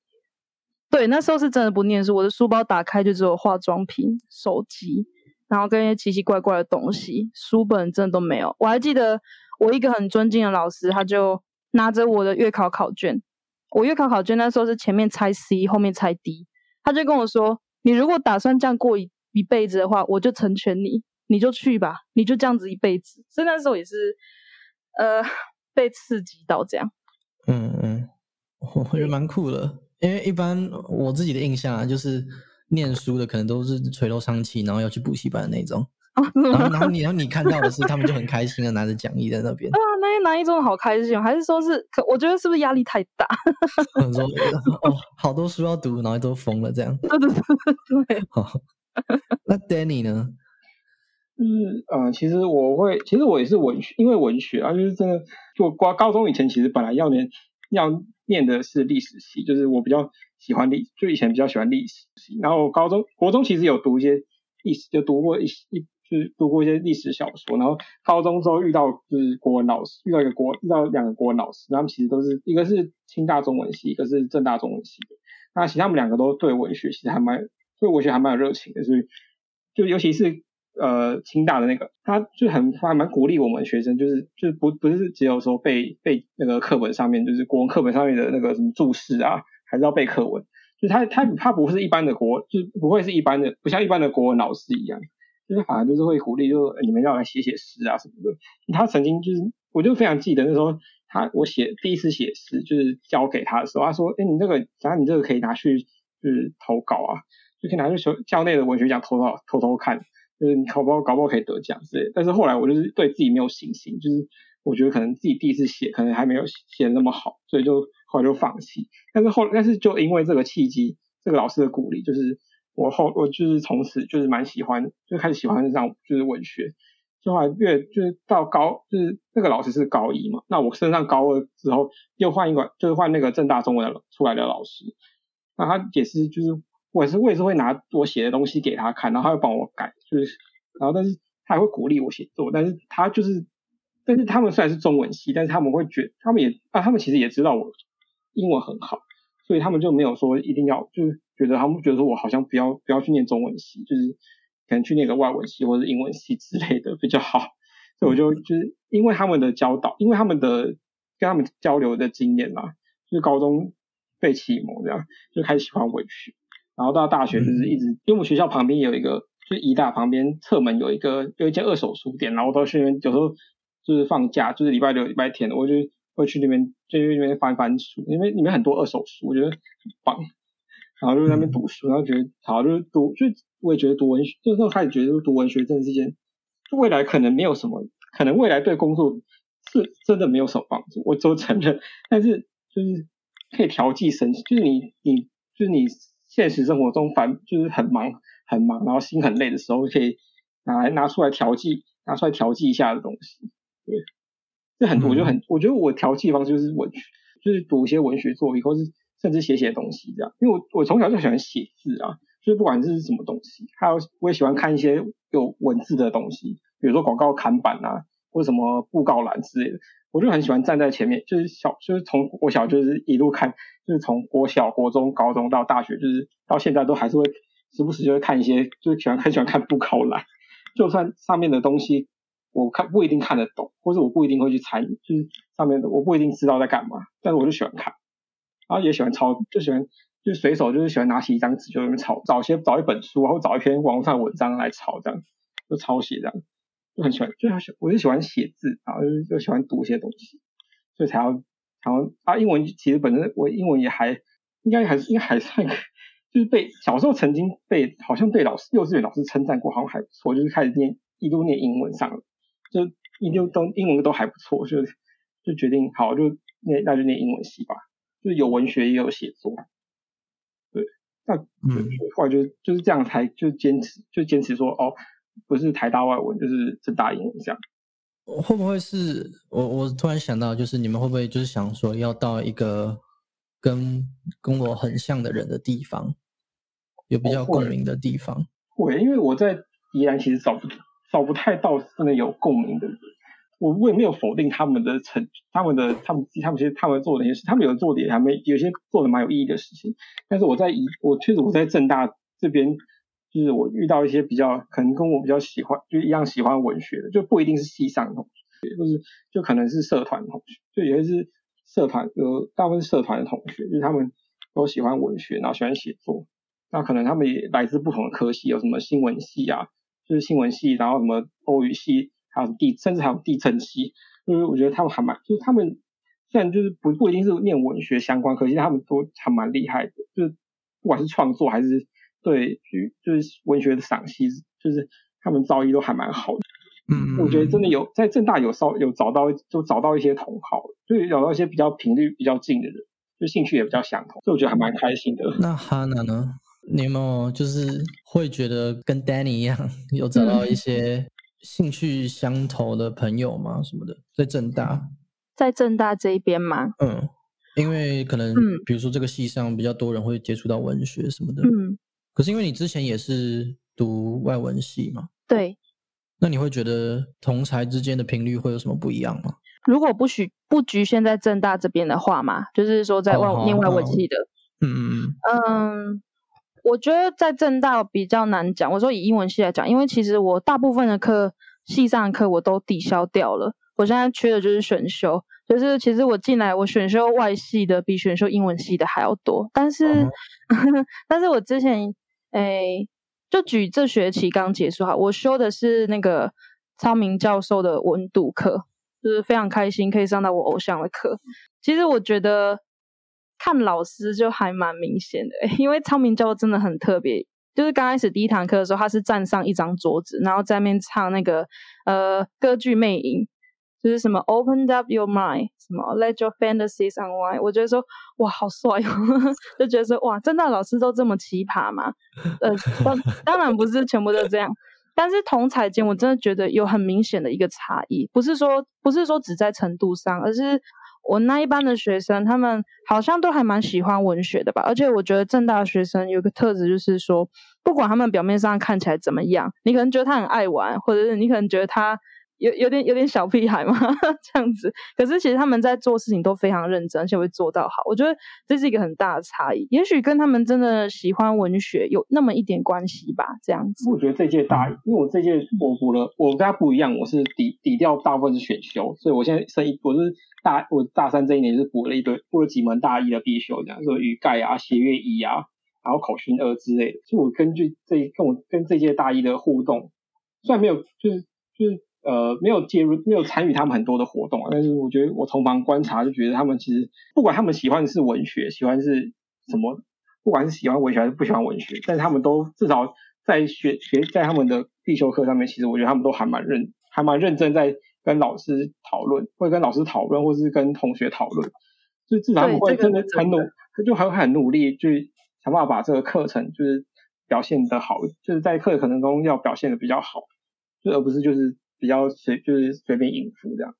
对，那时候是真的不念书，我的书包打开就只有化妆品、手机，然后跟一些奇奇怪怪的东西，书本真的都没有。我还记得我一个很尊敬的老师，他就拿着我的月考考卷，我月考考卷那时候是前面猜 C，后面猜 D，他就跟我说：“你如果打算这样过一一辈子的话，我就成全你。”你就去吧，你就这样子一辈子。所以那时候也是，呃，被刺激到这样。嗯嗯，我觉得蛮酷的，因为一般我自己的印象啊，就是念书的可能都是垂头丧气，然后要去补习班的那种。然后然后你然后你看到的是他们就很开心的拿着讲义在那边。啊，那些拿一真的好开心，还是说是？可我觉得是不是压力太大？*laughs* 说哦，好多书要读，然后都疯了这样。对对对对。好，那 Danny 呢？嗯呃，其实我会，其实我也是文学，因为文学啊，就是真的，就高高中以前其实本来要念要念的是历史系，就是我比较喜欢历，就以前比较喜欢历史系。然后高中国中其实有读一些历史，就读过一一。就是读过一些历史小说，然后高中之后遇到就是国文老师，遇到一个国遇到两个国文老师，他们其实都是一个是清大中文系，一个是正大中文系的。那其实他们两个都对文学其实还蛮对文学还蛮有热情的，所以就尤其是呃清大的那个，他就很还蛮鼓励我们学生，就是就是不不是只有说背背那个课本上面就是国文课本上面的那个什么注释啊，还是要背课文。就他他他不是一般的国，就不会是一般的，不像一般的国文老师一样。就是反而就是会鼓励，就是你们要来写写诗啊什么的。他曾经就是，我就非常记得那时候，他我写第一次写诗，就是交给他的时候，他说：“哎，你这个，然后你这个可以拿去就是投稿啊，就可以拿去校校内的文学奖投稿偷偷看，就是你考不好搞不好可以得奖之类。”但是后来我就是对自己没有信心，就是我觉得可能自己第一次写可能还没有写的那么好，所以就后来就放弃。但是后但是就因为这个契机，这个老师的鼓励，就是。我后我就是从此就是蛮喜欢，就开始喜欢上就是文学，就后来越就是到高就是那个老师是高一嘛，那我升上高二之后又换一个就是换那个正大中文出来的老师，那他也是就是我也是我也是会拿我写的东西给他看，然后他会帮我改，就是然后但是他也会鼓励我写作，但是他就是但是他们虽然是中文系，但是他们会觉他们也啊他们其实也知道我英文很好，所以他们就没有说一定要就是。觉得他们觉得说我好像不要不要去念中文系，就是可能去念个外文系或者英文系之类的比较好。所以我就就是因为他们的教导，因为他们的跟他们交流的经验嘛，就是高中被启蒙这样，就开始喜欢文学。然后到大学就是一直，因为我们学校旁边有一个，就是医大旁边侧门有一个有一间二手书店，然后到去那边有时候就是放假，就是礼拜六礼拜天，我就会去那边就去那边翻翻书，因为里面很多二手书，我觉得很棒。然后就在那边读书，然后觉得好，就是读，就我也觉得读文学，就那时候开始觉得读文学真的是一件，未来可能没有什么，可能未来对工作是真的没有什么帮助，我都承认。但是就是可以调剂身心，就是你你就是你现实生活中烦，就是很忙很忙，然后心很累的时候，可以拿来拿出来调剂，拿出来调剂一下的东西。对，这很多，我就很，我觉得我调剂方式就是文学，就是读一些文学作品，或是。甚至写写东西这样，因为我我从小就喜欢写字啊，就是不管是什么东西，还有我也喜欢看一些有文字的东西，比如说广告看板啊，或者什么布告栏之类的，我就很喜欢站在前面，就是小就是从我小就是一路看，就是从国小、国中、高中到大学，就是到现在都还是会时不时就会看一些，就是喜欢很喜欢看布考栏，就算上面的东西我看不一定看得懂，或者我不一定会去参与，就是上面的我不一定知道在干嘛，但是我就喜欢看。然后也喜欢抄，就喜欢就随手就是喜欢拿起一张纸就那边抄，找些找一本书，然后找一篇网络上文章来抄，这样就抄写这样，就很喜欢，就很喜，我就喜欢写字，然后就就喜欢读一些东西，所以才要，然后啊，英文其实本身我英文也还应该还是应该还算，就是被小时候曾经被好像被老师幼稚园老师称赞过，好像还不错，就是开始念一路念英文上了，就一路都英文都还不错，就就决定好就念那就念英文系吧。就有文学也有写作，对，那嗯后来就就是这样才就坚持就坚持说哦，不是台大外文就是正大英文这样。会不会是我我突然想到，就是你们会不会就是想说要到一个跟跟我很像的人的地方，有比较共鸣的地方？会，因为我在宜兰其实找不找不太到真的有共鸣的人。我我也没有否定他们的成，他们的他们他们其实他们做的那些事，他们有做的也还没有些做的蛮有意义的事情。但是我在宜我确实我在正大这边，就是我遇到一些比较可能跟我比较喜欢就一样喜欢文学的，就不一定是系上同学，就是就可能是社团同学，就有些是社团有大部分是社团的同学，就是他们都喜欢文学，然后喜欢写作。那可能他们也来自不同的科系，有什么新闻系啊，就是新闻系，然后什么欧语系，还有地，甚至还有地震系，就是我觉得他们还蛮，就是他们虽然就是不不一定是念文学相关，可是他们都还蛮厉害的，就是不管是创作还是对就是文学的赏析，就是他们造诣都还蛮好的。嗯，我觉得真的有在正大有稍有找到，就找到一些同好，就找到一些比较频率比较近的人，就兴趣也比较相同，所以我觉得还蛮开心的。那哈娜呢？你有没有就是会觉得跟 Danny 一样，有找到一些兴趣相投的朋友吗？什么的，在正大，在正大这一边吗？嗯，因为可能，比如说这个系上比较多人会接触到文学什么的，嗯，可是因为你之前也是读外文系嘛，对，那你会觉得同才之间的频率会有什么不一样吗？如果不许不局限在正大这边的话嘛，就是说在外念外文系的，嗯嗯嗯，嗯。我觉得在正大比较难讲。我说以英文系来讲，因为其实我大部分的课系上的课我都抵消掉了。我现在缺的就是选修，就是其实我进来我选修外系的比选修英文系的还要多。但是，*laughs* 但是我之前诶，就举这学期刚结束哈，我修的是那个昌明教授的文读课，就是非常开心可以上到我偶像的课。其实我觉得。看老师就还蛮明显的，*laughs* 因为昌明教授真的很特别。就是刚开始第一堂课的时候，他是站上一张桌子，然后在面唱那个呃歌剧魅影，就是什么 opened up your mind，什么 Let your fantasies unwind。我觉得说哇好帅哦，*laughs* 就觉得说哇，真的老师都这么奇葩吗？呃，当当然不是全部都这样，但是同彩间我真的觉得有很明显的一个差异，不是说不是说只在程度上，而是。我那一班的学生，他们好像都还蛮喜欢文学的吧？而且我觉得正大学生有个特质，就是说，不管他们表面上看起来怎么样，你可能觉得他很爱玩，或者是你可能觉得他。有有点有点小屁孩嘛，*laughs* 这样子。可是其实他们在做事情都非常认真，而且会做到好。我觉得这是一个很大的差异，也许跟他们真的喜欢文学有那么一点关系吧。这样子。我觉得这届大，因为我这届我补了，我跟他不一样，我是抵抵掉大部分是选修，所以我现在剩一，我是大我大三这一年是补了一堆，补了几门大一的必修，这样说语盖啊、协乐一啊，然后口训二之类的。就我根据这跟我跟这届大一的互动，虽然没有，就是就是。呃，没有介入，没有参与他们很多的活动啊。但是我觉得我从旁观察，就觉得他们其实不管他们喜欢的是文学，喜欢是什么，不管是喜欢文学还是不喜欢文学，但是他们都至少在学学在他们的必修课上面，其实我觉得他们都还蛮认，还蛮认真在跟老师讨论，或者跟老师讨论，或是跟同学讨论，就至少他们会真的很努，就很很努力去想办法把这个课程就是表现的好，就是在课程中要表现的比较好，就而不是就是。比较随就是随便应付这样，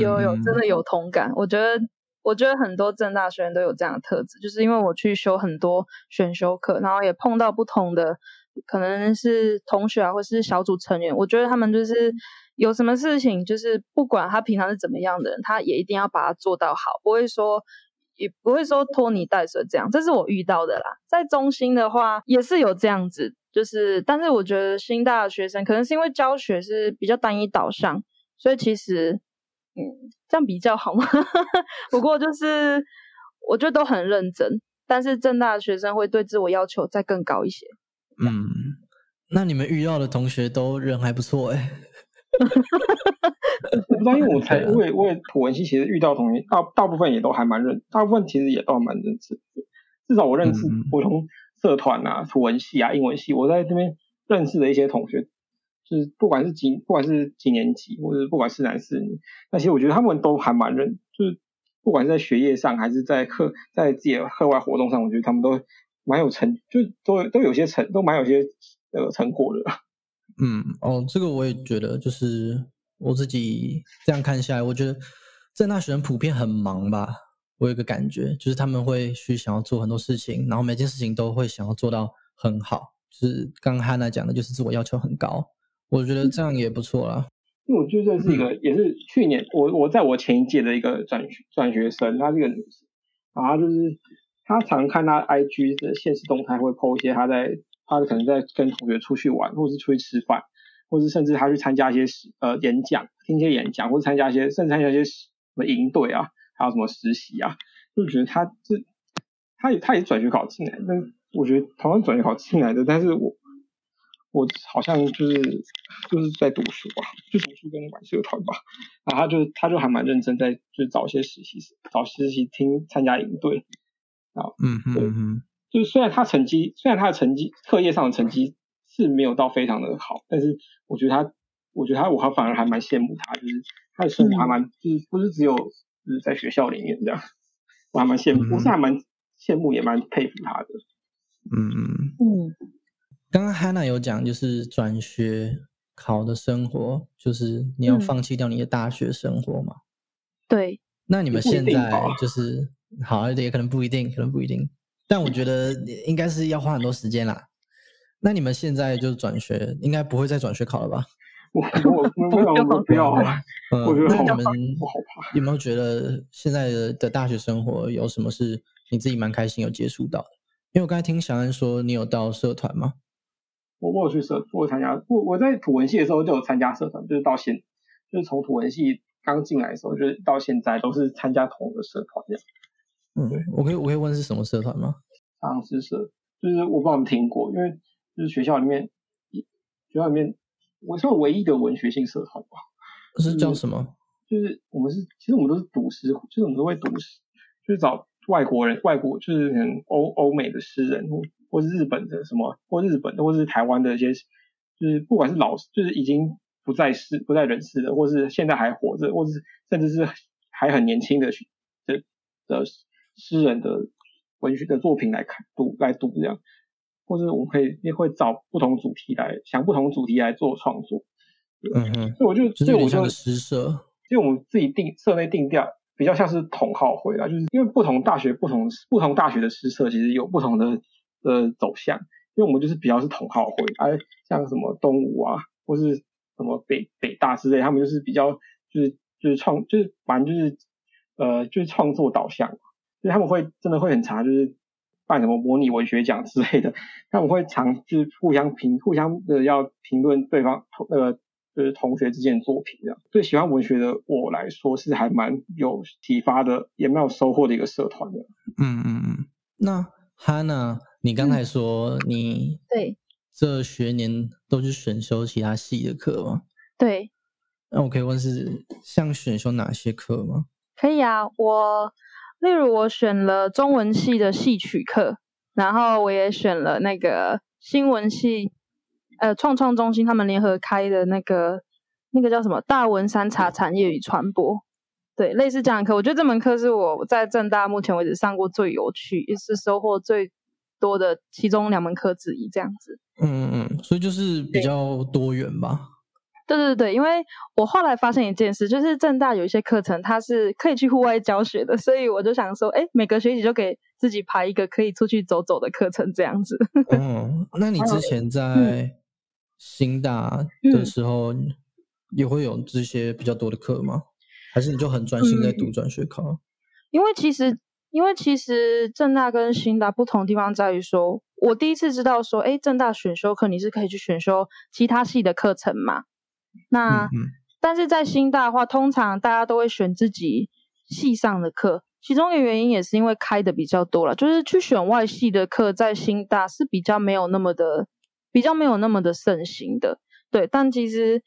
有有真的有同感。我觉得我觉得很多正大学生都有这样的特质，就是因为我去修很多选修课，然后也碰到不同的可能是同学啊，或是小组成员。我觉得他们就是有什么事情，就是不管他平常是怎么样的人，他也一定要把它做到好，不会说也不会说拖泥带水这样。这是我遇到的啦。在中心的话也是有这样子。就是，但是我觉得新大的学生可能是因为教学是比较单一导向，所以其实，嗯，这样比较好吗？*laughs* 不过就是我觉得都很认真，但是正大的学生会对自我要求再更高一些。嗯，那你们遇到的同学都人还不错哎。*laughs* 我不知道，因为我才，因为我也土文系，其实遇到同学大大部分也都还蛮认，大部分其实也都蛮认识，至少我认识我从。社团啊，图文系啊，英文系，我在这边认识的一些同学，就是不管是几，不管是几年级，或者不管是男是女，那些我觉得他们都还蛮认，就是不管是在学业上，还是在课，在自己的课外活动上，我觉得他们都蛮有成，就都都有些成，都蛮有些呃成果的。嗯，哦，这个我也觉得，就是我自己这样看下来，我觉得在那学生普遍很忙吧。我有一个感觉，就是他们会去想要做很多事情，然后每件事情都会想要做到很好。就是刚刚汉娜讲的，就是自我要求很高。我觉得这样也不错啦。因为我觉得这是一个，也是去年我我在我前一届的一个转转学生，她是个女生，然后就是她常看她 IG 的现实动态，会 po 一些她在她可能在跟同学出去玩，或是出去吃饭，或是甚至她去参加一些呃演讲，听一些演讲，或者参加一些甚至参加一些什么营队啊。还有什么实习啊？就觉得他这，他也他也转学考进来，但我觉得台湾转学考进来的，但是我我好像就是就是在读书吧，就读书跟管社团吧。然后他就他就还蛮认真在就找一些实习找实习听参加营队。啊，嗯嗯嗯，就是虽然他成绩虽然他的成绩课业上的成绩是没有到非常的好，但是我觉得他我觉得他我还反而还蛮羡慕他，就是他的生活还蛮就是不是只有就是在学校里面这样，我还蛮羡慕，我是还蛮羡慕也蛮佩服他的。嗯嗯嗯。刚刚 Hannah 有讲，就是转学考的生活，就是你要放弃掉你的大学生活嘛？对。那你们现在就是好一点，也可能不一定，可能不一定。但我觉得应该是要花很多时间啦。那你们现在就是转学，应该不会再转学考了吧？我我不要不要啊！*laughs* 嗯，那你们有没有觉得现在的大学生活有什么是你自己蛮开心有接触到的？因为我刚才听小安说，你有到社团吗？我我有去社，我参加我我在土文系的时候就有参加社团，就是到现就是从土文系刚进来的时候，就是到现在都是参加同一个社团这样。嗯，我可以我可以问是什么社团吗？常识社，就是我不知道你听过，因为就是学校里面学校里面我是唯一的文学性社团吧。是叫什么？就是我们是其实我们都是读诗，就是我们都会读诗，就是找外国人外国就是很欧欧美的诗人。或是日本的什么，或日本的，或是台湾的一些，就是不管是老，就是已经不在世、不在人世的，或是现在还活着，或是甚至是还很年轻的的的诗人的文学的作品来看读来读这样，或者我们可以也会找不同主题来想不同主题来做创作。嗯嗯，所以我就所以我就诗社，因为我们自己定社内定调比较像是统号会啦，就是因为不同大学不同不同大学的诗社其实有不同的。的走向，因为我们就是比较是同好会，而像什么东吴啊，或是什么北北大之类，他们就是比较就是就是创就是反正就是呃就是创作导向，所以他们会真的会很长，就是办什么模拟文学奖之类的，他们会常就是互相评互相的要评论对方呃就是同学之间的作品这样。对喜欢文学的我来说是还蛮有启发的，也蛮有收获的一个社团的。嗯嗯嗯，那 Hanna。你刚才说你对这学年都是选修其他系的课吗？对。那我可以问是像选修哪些课吗？可以啊，我例如我选了中文系的戏曲课，然后我也选了那个新闻系，呃，创创中心他们联合开的那个那个叫什么大文山茶产业与传播，对，类似这样的课。我觉得这门课是我在正大目前为止上过最有趣，也是收获最。多的其中两门课之一，这样子。嗯嗯嗯，所以就是比较多元吧。对对对，因为我后来发现一件事，就是正大有一些课程它是可以去户外教学的，所以我就想说，哎，每个学期就给自己排一个可以出去走走的课程，这样子。嗯，那你之前在新大的时候也会有这些比较多的课吗？还是你就很专心在读转学考？因为其实。因为其实正大跟新大不同的地方在于说，我第一次知道说，哎，正大选修课你是可以去选修其他系的课程嘛？那但是在新大的话，通常大家都会选自己系上的课，其中一个原因也是因为开的比较多了，就是去选外系的课，在新大是比较没有那么的，比较没有那么的盛行的。对，但其实，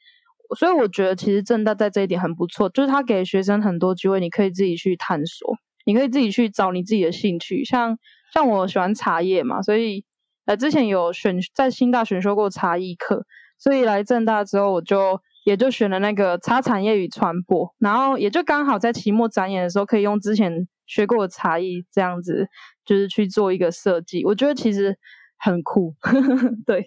所以我觉得其实正大在这一点很不错，就是他给学生很多机会，你可以自己去探索。你可以自己去找你自己的兴趣，像像我喜欢茶叶嘛，所以呃之前有选在新大选修过茶艺课，所以来正大之后我就也就选了那个茶产业与传播，然后也就刚好在期末展演的时候可以用之前学过的茶艺这样子，就是去做一个设计，我觉得其实很酷，*laughs* 对，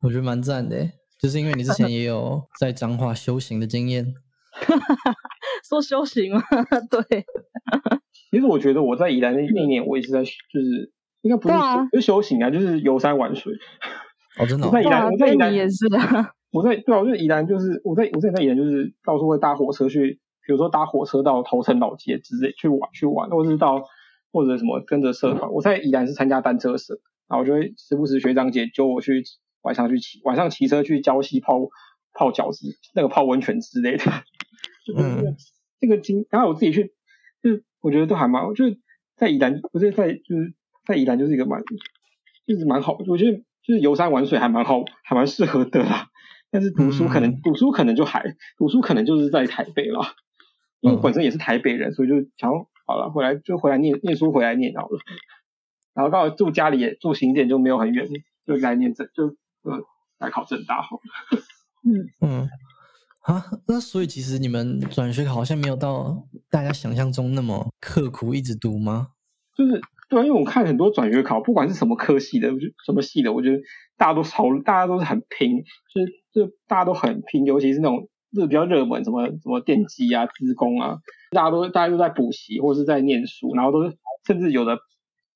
我觉得蛮赞的，就是因为你之前 *laughs* 也有在彰化修行的经验，*laughs* 说修行吗？对。其实我觉得我在宜兰那那年，我也是在就是应该不是不是修行啊，就是游山玩水。哦，真的。我在宜兰，*laughs* 我在宜兰也是的。我在对啊，我在宜兰就是我在我在在宜兰就是到处会搭火车去，比如说搭火车到头城老街之类去玩去玩，或者是到或者什么跟着社团。我在宜兰是参加单车社，然后我就会时不时学长姐揪我去晚上去骑晚上骑车去礁溪泡泡饺子，那个泡温泉之类的。*laughs* 嗯。这个经，然后我自己去就是。我觉得都还蛮，就是在宜兰，不是在就是在宜兰就是一个蛮，就是蛮好。我觉得就是游山玩水还蛮好，还蛮适合的啦。但是读书可能读书可能就还读书可能就是在台北了，因为本身也是台北人，所以就想好了回来就回来念念书回来念好了。然后刚好住家里也住新店就没有很远，就来念正就呃来考正大好了。嗯嗯，啊，那所以其实你们转学好像没有到大家想象中那么刻苦，一直读吗？就是对，因为我看很多转学考，不管是什么科系的，就什么系的，我觉得大家都超，大家都是很拼，就是就大家都很拼，尤其是那种就是比较热门，什么什么电机啊、资工啊，大家都大家都在补习或者是在念书，然后都是甚至有的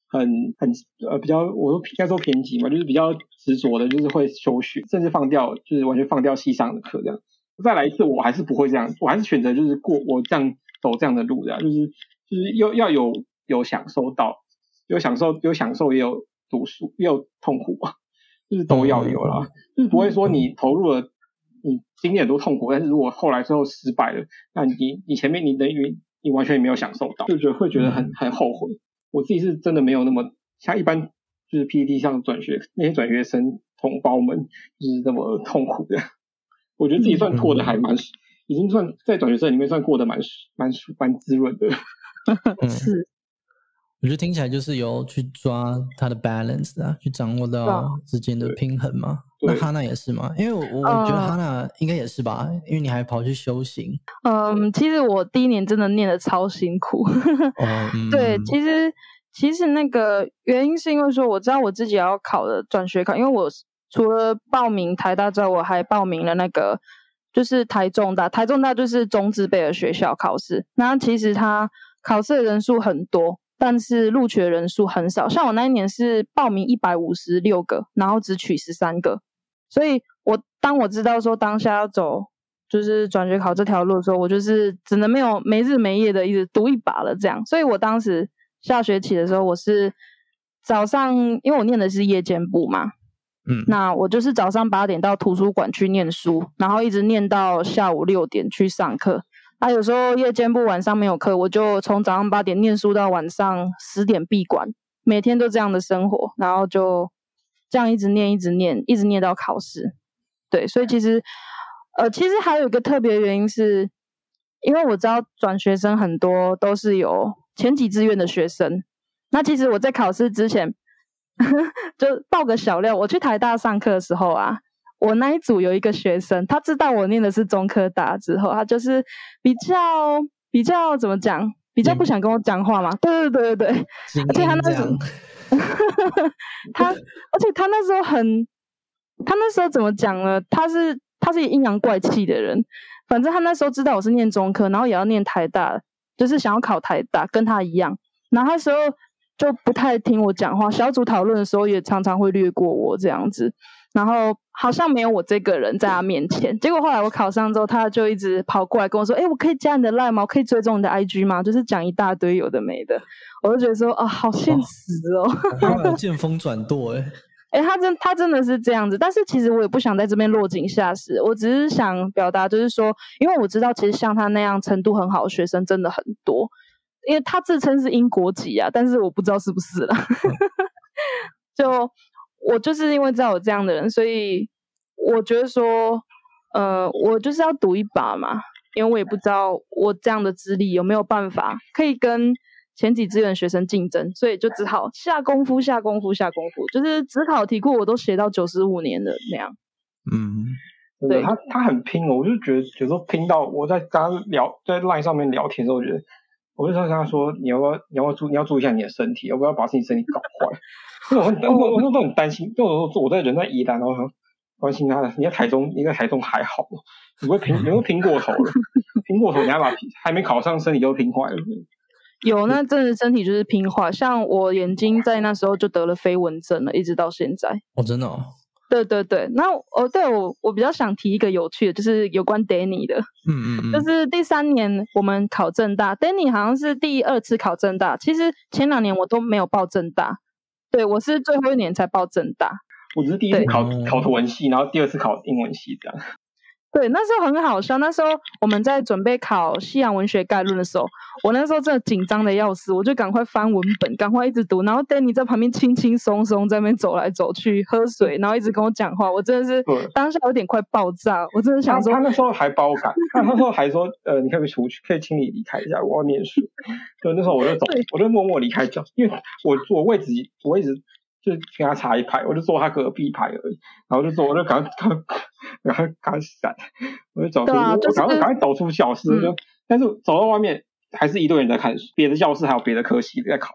很很呃比较，我说应该说偏激嘛，就是比较执着的，就是会休学，甚至放掉，就是完全放掉系上的课这样。再来一次，我还是不会这样，我还是选择就是过我这样走这样的路的，就是就是要要有有享受到，有享受有享受也有读书也有痛苦啊，就是都要有啦，就是不会说你投入了你经历很多痛苦，但是如果后来最后失败了，那你你前面你等于你完全没有享受到，就觉得会觉得很很后悔。我自己是真的没有那么像一般就是 PPT 上转学那些转学生同胞们就是那么痛苦的。我觉得自己算过得还蛮，已经算在转学生里面算过得蛮蛮蛮滋润的。是，*laughs* 我觉得听起来就是有去抓它的 balance 啊，去掌握到之间的平衡嘛。那哈娜也是吗？因为我我觉得哈娜应该也是吧，因为你还跑去修行。嗯，其实我第一年真的念的超辛苦。*laughs* 哦，对，其实其实那个原因是因为说我知道我自己要考的转学考，因为我。除了报名台大之外，我还报名了那个，就是台中大。台中大就是中资辈的学校考试。那其实它考试的人数很多，但是录取的人数很少。像我那一年是报名一百五十六个，然后只取十三个。所以我当我知道说当下要走就是转学考这条路的时候，我就是只能没有没日没夜的一直读一把了这样。所以我当时下学期的时候，我是早上，因为我念的是夜间部嘛。嗯，那我就是早上八点到图书馆去念书，然后一直念到下午六点去上课。他有时候夜间部晚上没有课，我就从早上八点念书到晚上十点闭馆，每天都这样的生活，然后就这样一直念，一直念，一直念到考试。对，所以其实，呃，其实还有一个特别原因是，因为我知道转学生很多都是有前几志愿的学生。那其实我在考试之前。*laughs* 就报个小料，我去台大上课的时候啊，我那一组有一个学生，他知道我念的是中科大之后，他就是比较比较怎么讲，比较不想跟我讲话嘛。对对对对对，而且他那时候，*laughs* 他而且他那时候很，他那时候怎么讲呢？他是他是阴阳怪气的人，反正他那时候知道我是念中科，然后也要念台大，就是想要考台大，跟他一样。然后那时候。就不太听我讲话，小组讨论的时候也常常会略过我这样子，然后好像没有我这个人在他面前。结果后来我考上之后，他就一直跑过来跟我说：“哎，我可以加你的 line 吗？我可以追踪你的 IG 吗？”就是讲一大堆有的没的，我就觉得说啊，好现实哦，见风转舵哎，*laughs* 哎，他真他真的是这样子，但是其实我也不想在这边落井下石，我只是想表达，就是说，因为我知道其实像他那样程度很好的学生真的很多。因为他自称是英国籍啊，但是我不知道是不是了。*laughs* 就我就是因为知道有这样的人，所以我觉得说，呃，我就是要赌一把嘛。因为我也不知道我这样的资历有没有办法可以跟前几志愿学生竞争，所以就只好下功夫、下功夫、下功夫。就是只考题库我都写到九十五年的那样。嗯，对他他很拼哦，我就觉得有时候拼到我在跟他聊在 LINE 上面聊天的时候，我觉得。我就跟他说：“你要不要，你要不要注，你要注意一下你的身体，要不要把自己身体搞坏？” *laughs* 我我我 *laughs* 那都很担心，就我我在人在宜兰，然后关心他的。你在台中，你在台中还好，你会拼，你会拼过头了，*laughs* 拼过头，你还把还没考上，身体就拼坏了。有，那真的身体就是拼坏。像我眼睛在那时候就得了飞蚊症了，一直到现在。哦，真的哦。对对对，那哦，对我我比较想提一个有趣的，就是有关 Danny 的，嗯嗯嗯，就是第三年我们考正大，Danny 好像是第二次考正大，其实前两年我都没有报正大，对我是最后一年才报正大，我只是第一次考考图文系，然后第二次考英文系这样。对，那时候很好笑。那时候我们在准备考西洋文学概论的时候，我那时候真的紧张的要死，我就赶快翻文本，赶快一直读。然后 Danny 在旁边轻轻松松在那边走来走去喝水，然后一直跟我讲话。我真的是当下有点快爆炸，我真的想说，他那时候还包赶，他那时候还说，呃，你可以出去，可以请你离开一下，我要念书。*laughs* 对，那时候我就走，我就默默离开教室，因为我我位置我位置。就跟他差一排，我就坐他隔壁排而已，然后就坐，我就赶 *laughs* 赶赶快赶闪，我就走出，我赶快赶快走出教室，就但是走到外面还是一堆人在看书，别的教室还有别的科系在考，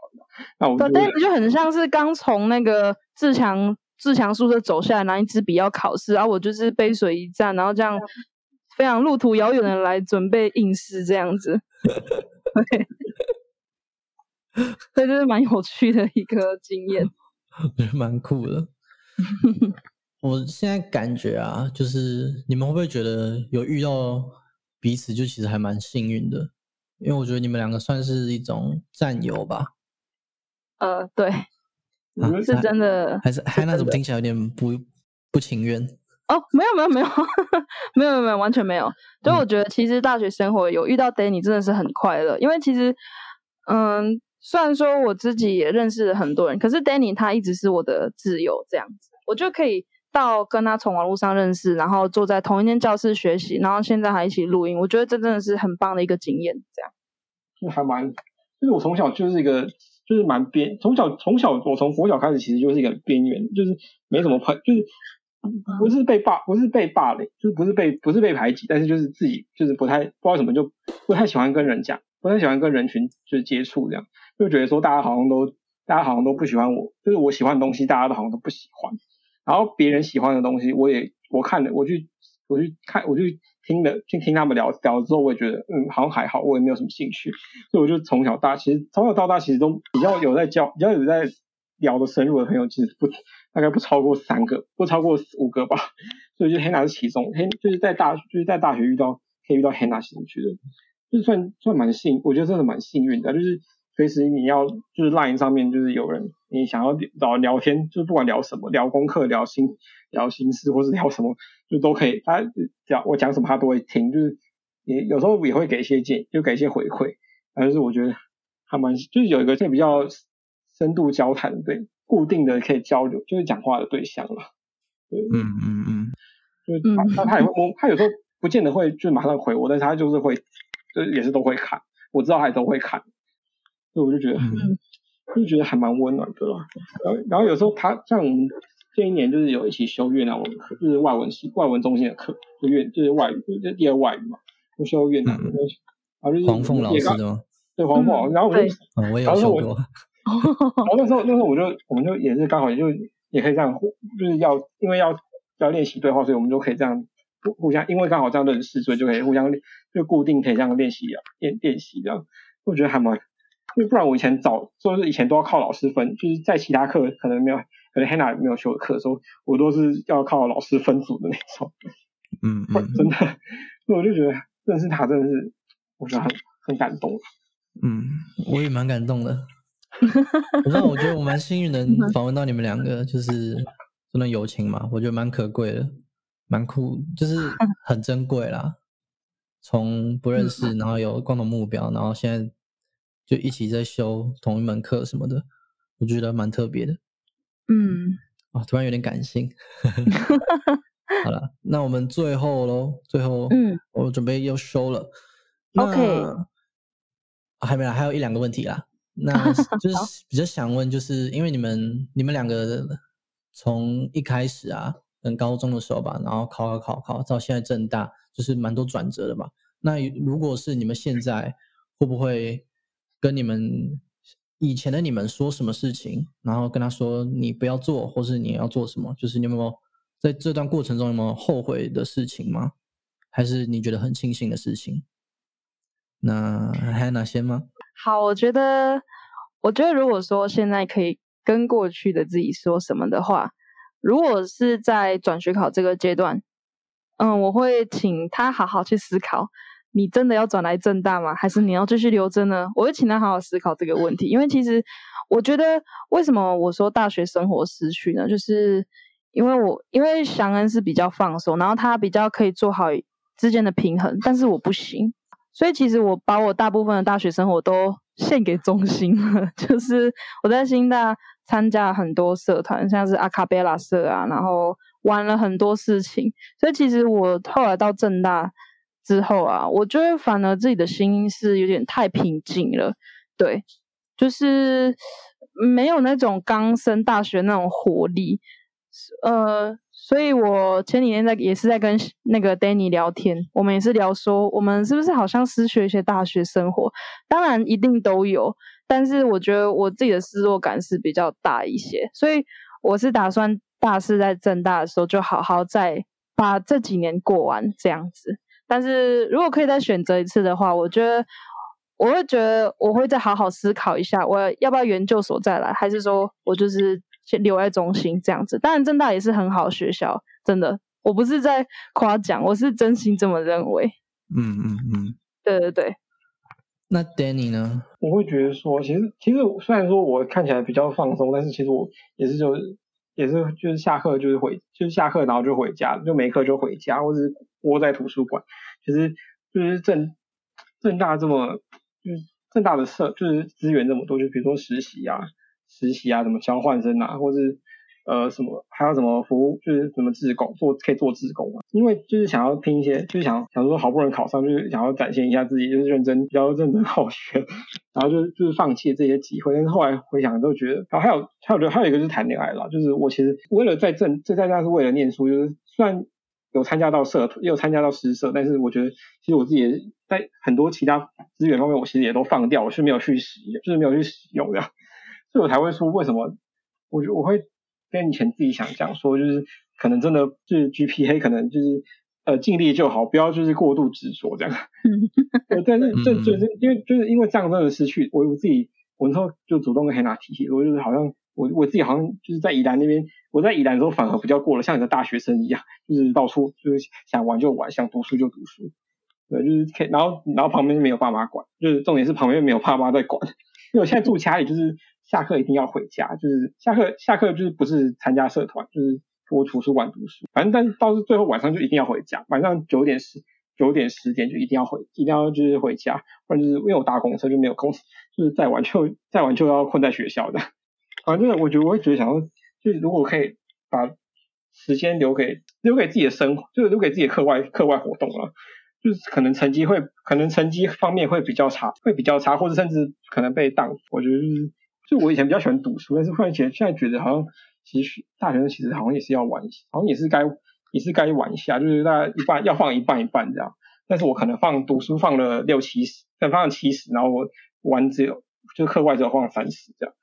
那我对，但是就很像是刚从那个自强自强宿舍走下来，拿一支笔要考试，然后我就是背水一战，然后这样非常路途遥远的来准备应试这样子，*laughs* 对，*laughs* 所以这是蛮有趣的一个经验。我觉得蛮酷的。我现在感觉啊，就是你们会不会觉得有遇到彼此，就其实还蛮幸运的？因为我觉得你们两个算是一种战友吧。呃，对，是真的。还是还那种听起来有点不不情愿？哦，没有没有没有没有没有完全没有。就我觉得其实大学生活有遇到 Danny 真的是很快乐，因为其实嗯。虽然说我自己也认识了很多人，可是 Danny 他一直是我的挚友，这样子，我就可以到跟他从网络上认识，然后坐在同一间教室学习，然后现在还一起录音，我觉得这真的是很棒的一个经验。这样，就还蛮，就是我从小就是一个，就是蛮边，从小从小我从国小开始，其实就是一个边缘，就是没什么朋，就是不是被霸，不是被霸凌，就是不是被不是被排挤，但是就是自己就是不太不知道什么，就不太喜欢跟人讲，不太喜欢跟人群就是接触这样。就觉得说大家好像都，大家好像都不喜欢我，就是我喜欢的东西，大家都好像都不喜欢。然后别人喜欢的东西，我也我看了，我去我去看，我去听了，去听他们聊聊之后，我也觉得嗯，好像还好，我也没有什么兴趣。所以我就从小大，其实从小到大其实都比较有在交，比较有在聊的深入的朋友，其实不大概不超过三个，不超过五个吧。所以就 Hannah 是其中，黑就是在大就是在大学遇到可以遇到 Hannah，其实觉得就算算蛮幸，我觉得真的蛮幸运的，就是。随时你要就是 Line 上面就是有人你想要找聊天，就是不管聊什么，聊功课、聊心、聊心事，或是聊什么，就都可以。他讲我讲什么，他都会听，就是也有时候也会给一些建，就给一些回馈。但是我觉得还蛮就是有一个比较深度交谈，对，固定的可以交流，就是讲话的对象了。对，嗯嗯嗯，就是他他也会，我他有时候不见得会就马上回我，但是他就是会，就是也是都会看，我知道他也都会看。所以我就觉得，*laughs* 就觉得还蛮温暖的啦。然后，然后有时候他像我们这一年就是有一起修越南文课，就是外文系外文中心的课，就越就是外语，就第二外语嘛，就修越南的。然后就是黄凤老师的吗？对，黄凤。然后我就，我也有修过。然后那时候，那时候我就，我们就也是刚好也就也可以这样，就是要因为要要练习对话，所以我们就可以这样互互相，因为刚好这样认识，所以就可以互相就固定可以这样练习啊，练练习这样，我觉得还蛮。因为不然我以前早就是以前都要靠老师分，就是在其他课可能没有，可能 Hannah 没有修的课的时候，我都是要靠老师分组的那种。嗯嗯，*laughs* 真的，所以我就觉得认识他真的是，我觉得很很感动。嗯，我也蛮感动的。*laughs* 那我觉得我蛮幸运能访问到你们两个，就是这段友情嘛，我觉得蛮可贵的，蛮酷，就是很珍贵啦。从不认识，然后有共同目标，然后现在。就一起在修同一门课什么的，我觉得蛮特别的。嗯，啊，突然有点感性。*laughs* 好了，那我们最后喽，最后，嗯，我准备要收了。OK，还没来，还有一两个问题啦。那 *laughs* 就是比较想问，就是因为你们你们两个从一开始啊，等高中的时候吧，然后考考考考到现在正大，就是蛮多转折的嘛。那如果是你们现在，会不会？跟你们以前的你们说什么事情，然后跟他说你不要做，或是你要做什么，就是你有没有在这段过程中有没有后悔的事情吗？还是你觉得很庆幸的事情？那还有哪些吗？好，我觉得，我觉得如果说现在可以跟过去的自己说什么的话，如果是在转学考这个阶段，嗯，我会请他好好去思考。你真的要转来正大吗？还是你要继续留着呢？我会请他好好思考这个问题，因为其实我觉得，为什么我说大学生活失去呢？就是因为我因为祥恩是比较放松，然后他比较可以做好之间的平衡，但是我不行。所以其实我把我大部分的大学生活都献给中心了，*laughs* 就是我在新大参加很多社团，像是阿卡贝拉社啊，然后玩了很多事情。所以其实我后来到正大之后啊，我觉得反而自己的心是有点太平静了，对，就是没有那种刚升大学那种活力，呃。所以我前几天在也是在跟那个 Danny 聊天，我们也是聊说，我们是不是好像失去一些大学生活？当然一定都有，但是我觉得我自己的失落感是比较大一些。所以我是打算大四在正大的时候，就好好再把这几年过完这样子。但是如果可以再选择一次的话，我觉得我会觉得我会再好好思考一下，我要不要研究所再来，还是说我就是。先留在中心这样子，当然正大也是很好的学校，真的，我不是在夸奖，我是真心这么认为。嗯嗯嗯，对对对。那 Danny 呢？我会觉得说，其实其实虽然说我看起来比较放松，但是其实我也是就是也是就是下课就是回就是下课然后就回家，就没课就回家，或是窝在图书馆。其实就是正正大这么就是正大的社就是资源这么多，就比如说实习啊。实习啊，什么交换生啊，或是呃什么，还有什么服务，就是什么自工做可以做自工啊。因为就是想要拼一些，就是想想说好不容易考上，就是想要展现一下自己，就是认真比较认真好学，*laughs* 然后就就是放弃这些机会。但是后来回想都觉得，然后还有还有还有一个就是谈恋爱了，就是我其实为了在正这在家是为了念书，就是虽然有参加到社团，也有参加到诗社，但是我觉得其实我自己也在很多其他资源方面，我其实也都放掉，我是没有去使，就是没有去使用的。所以我才会说，为什么我我会跟以前自己想讲说，就是可能真的就是 GPA 可能就是呃尽力就好，不要就是过度执着这样。*laughs* 对，但是这就是因为就是因为这样真的失去我我自己，我那时候就主动跟黑娜提起，我就是好像我我自己好像就是在宜兰那边，我在宜兰的时候反而比较过了像一个大学生一样，就是到处就是想玩就玩，想读书就读书。对，就是可以，然后然后旁边没有爸妈管，就是重点是旁边没有爸妈在管，*laughs* 因为我现在住家里就是。下课一定要回家，就是下课下课就是不是参加社团，就是我图书馆读书，反正但到是最后晚上就一定要回家，晚上九点十九点十点就一定要回，一定要就是回家，不然就是因为我搭公车就没有空，就是再晚就再晚就要困在学校的。反正我觉得我会觉得想要，就是如果可以把时间留给留给自己的生活，就是留给自己的课外课外活动了，就是可能成绩会可能成绩方面会比较差，会比较差，或者甚至可能被当，我觉得就是。就我以前比较喜欢读书，但是忽然间现在觉得好像其实大学生其实好像也是要玩，好像也是该也是该玩一下，就是大概一半要放一半一半这样。但是我可能放读书放了六七十，但放了七十，然后我玩只有就课外只有放三十这样。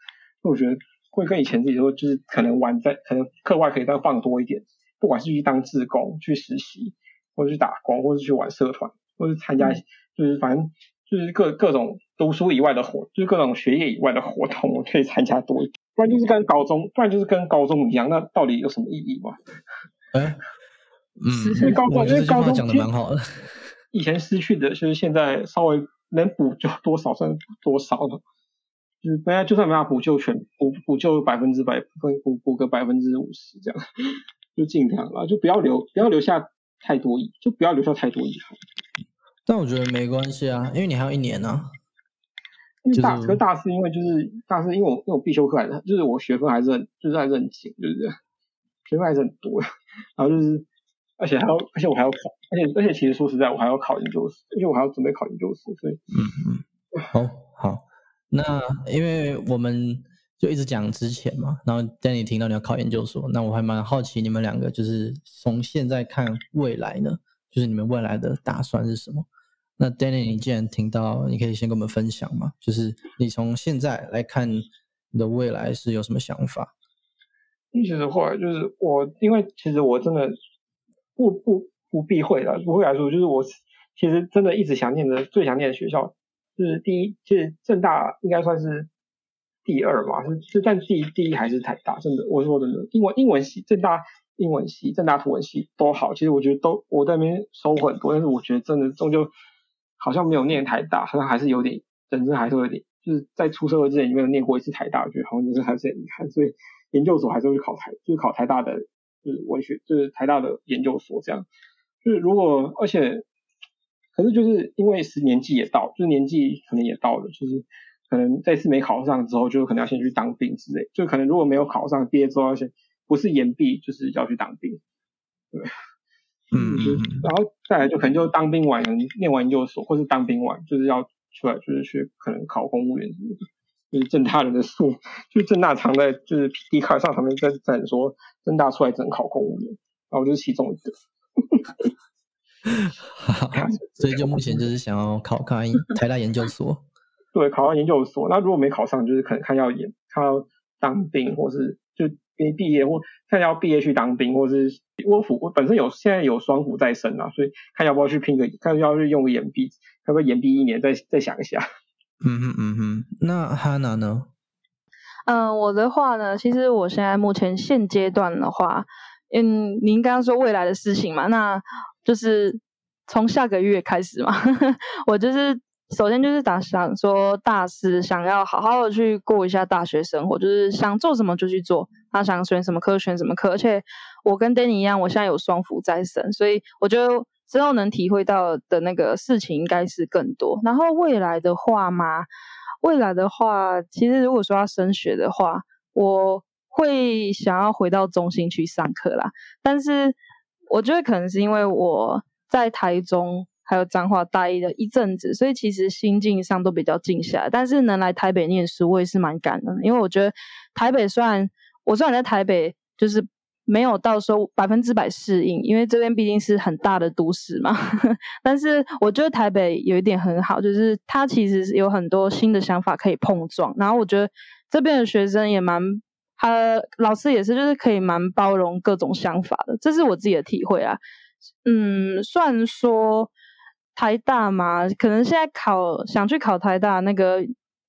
我觉得会跟以前自己说，就是可能玩在可能课外可以再放多一点，不管是去当志工、去实习，或者去打工，或者去玩社团，或者参加就是反正。就是各各种读书以外的活，就是各种学业以外的活动，我可以参加多一点。不然就是跟高中，不然就是跟高中一样，那到底有什么意义吗？哎，嗯，因为高中因为高中讲的蛮好的，以前失去的，就是现在稍微能补就多少算多少了。就是本来就算没法补救全补补救百分之百，补补补个百分之五十这样，*laughs* 就尽量啦，就不要留不要留下太多遗，就不要留下太多遗憾。但我觉得没关系啊，因为你还有一年呢。因为大，可大四因为就是大四，因为我因为我必修课还是就是我学分还是很就是还是很紧，就是学分还是很多。*laughs* 然后就是而且还要而且我还要考，而且而且其实说实在我还要考研究生，而且我还要准备考研究生，所以嗯嗯，好好。那因为我们就一直讲之前嘛，然后当你听到你要考研究所，那我还蛮好奇你们两个就是从现在看未来呢，就是你们未来的打算是什么？那 Danny，你既然听到，你可以先跟我们分享嘛？就是你从现在来看，你的未来是有什么想法？其实后来就是我，因为其实我真的不不不避讳的，不会来说，就是我其实真的一直想念的最想念的学校，就是第一，就是正大应该算是第二嘛，是是但第一第一还是台大，真的，我说真的，英文英文系正大。英文系、正大图文系都好，其实我觉得都我在那边收很多，但是我觉得真的终究好像没有念台大，好像还是有点人生还是有点，就是在出社会之前有没有念过一次台大，我觉得好像就是还是很遗憾，所以研究所还是会考台，就是考台大的，就是文学，就是台大的研究所这样。就是如果而且，可是就是因为是年纪也到，就是年纪可能也到了，就是可能这次没考上之后，就可能要先去当兵之类，就可能如果没有考上，毕业之后要先不是延毕，就是要去当兵，对，嗯然后再来就可能就当兵完，念完研究所，或是当兵完，就是要出来就是去可能考公务员之类的。就是正大人的数，就是正大常在就是 P D 卡上他们在在说正大出来只能考公务员，然后我就是其中一个。好，*laughs* *laughs* 所以就目前就是想要考看台大研究所。*laughs* 对，考上研究所，那如果没考上，就是可能看要演，看要当兵，或是就没毕业，或看要毕业去当兵，或是我辅我本身有现在有双辅在身啊，所以看要不要去拼个，看要不要去用个延毕，要不要延毕一年，再再想一下。嗯哼嗯哼，那哈娜呢？嗯，我的话呢，其实我现在目前现阶段的话，嗯，您刚刚说未来的事情嘛，那就是从下个月开始嘛，*laughs* 我就是首先就是打想说大四想要好好的去过一下大学生活，就是想做什么就去做，他想选什么科选什么科，而且我跟 Danny 一样，我现在有双福在身，所以我觉得之后能体会到的那个事情应该是更多。然后未来的话嘛，未来的话，其实如果说要升学的话，我会想要回到中心去上课啦。但是我觉得可能是因为我在台中还有彰化待了一阵子，所以其实心境上都比较静下来。但是能来台北念书，我也是蛮感恩，因为我觉得台北虽然我虽然在台北就是。没有到说百分之百适应，因为这边毕竟是很大的都市嘛。*laughs* 但是我觉得台北有一点很好，就是它其实有很多新的想法可以碰撞。然后我觉得这边的学生也蛮，他老师也是，就是可以蛮包容各种想法的，这是我自己的体会啊。嗯，算说台大嘛，可能现在考想去考台大那个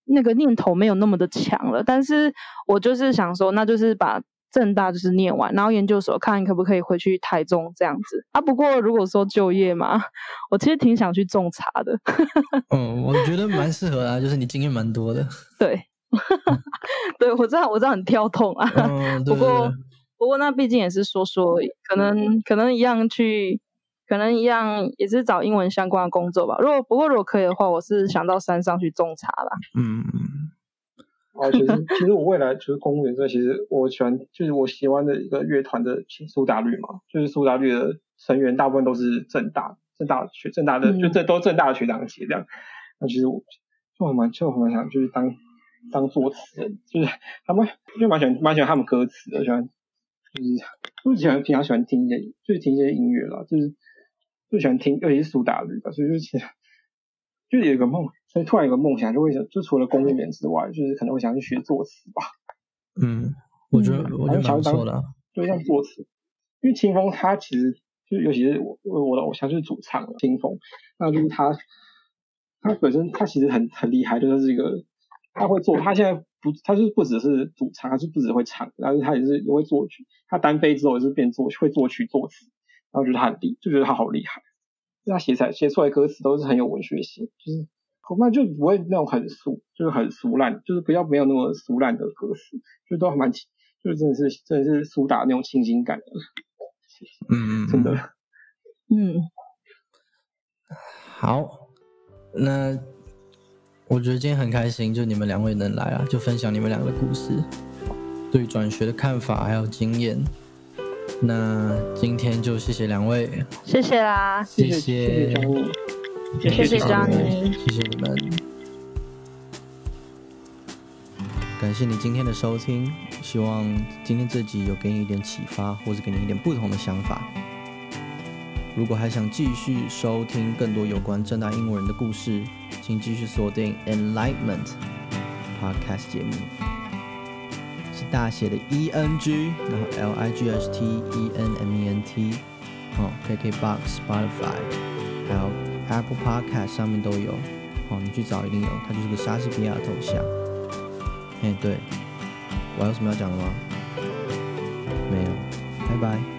那个念头没有那么的强了，但是我就是想说，那就是把。正大就是念完，然后研究所看可不可以回去台中这样子啊。不过如果说就业嘛，我其实挺想去种茶的。*laughs* 嗯，我觉得蛮适合啊，就是你经验蛮多的。对，*laughs* 对我知道我知道很跳痛啊。*laughs* 不过不过那毕竟也是说说，可能可能一样去，可能一样也是找英文相关的工作吧。如果不过如果可以的话，我是想到山上去种茶啦。嗯。哦，其实其实我未来就是公务员，这其实我喜欢，就是我喜欢的一个乐团的苏打绿嘛，就是苏打绿的成员大部分都是正大正大学正大的，就这都正大的学长姐这样。那其实我就蛮就蛮想就是当当作词人，就是他们就蛮喜欢蛮喜欢他们歌词的，喜欢就是就喜欢平常喜欢听一些就是听一些音乐啦，就是就喜欢听，尤其是苏打绿吧，所以就其实。就有一个梦，所以突然有个梦想，就会想，就除了公务员之外，就是可能会想去学作词吧。嗯，我觉得我觉得蛮不错的。就像作词，因为清风他其实就尤其是我我的偶像就是主唱清风，那就是他他本身他其实很很厉害，就是一个他会做，他现在不他是不只是主唱，他是不只会唱，然后他也是也会作曲，他单飞之后也是变作会作曲作词，然后觉得他很厉，就觉得他好厉害。他写来写出来歌词都是很有文学性，就是恐怕就不会那种很俗，就是很俗烂，就是不要没有那么俗烂的歌词，就都还蛮，就是真的是真的是苏打那种清新感的，嗯嗯，真的，嗯，好，那我觉得今天很开心，就你们两位能来啊，就分享你们两个故事，对转学的看法还有经验。那今天就谢谢两位，谢谢啦，谢谢谢谢谢张妮，谢谢你们，感谢你今天的收听，希望今天这集有给你一点启发，或者给你一点不同的想法。如果还想继续收听更多有关正大英国人的故事，请继续锁定 Enlightenment Podcast 节目。是大写的 E N G，然后 L I G H T E N M E N T，哦，K K Box、Spotify，还有 Apple Podcast 上面都有，哦，你去找一定有，它就是个莎士比亚头像。哎，对，我还有什么要讲的吗？没有，拜拜。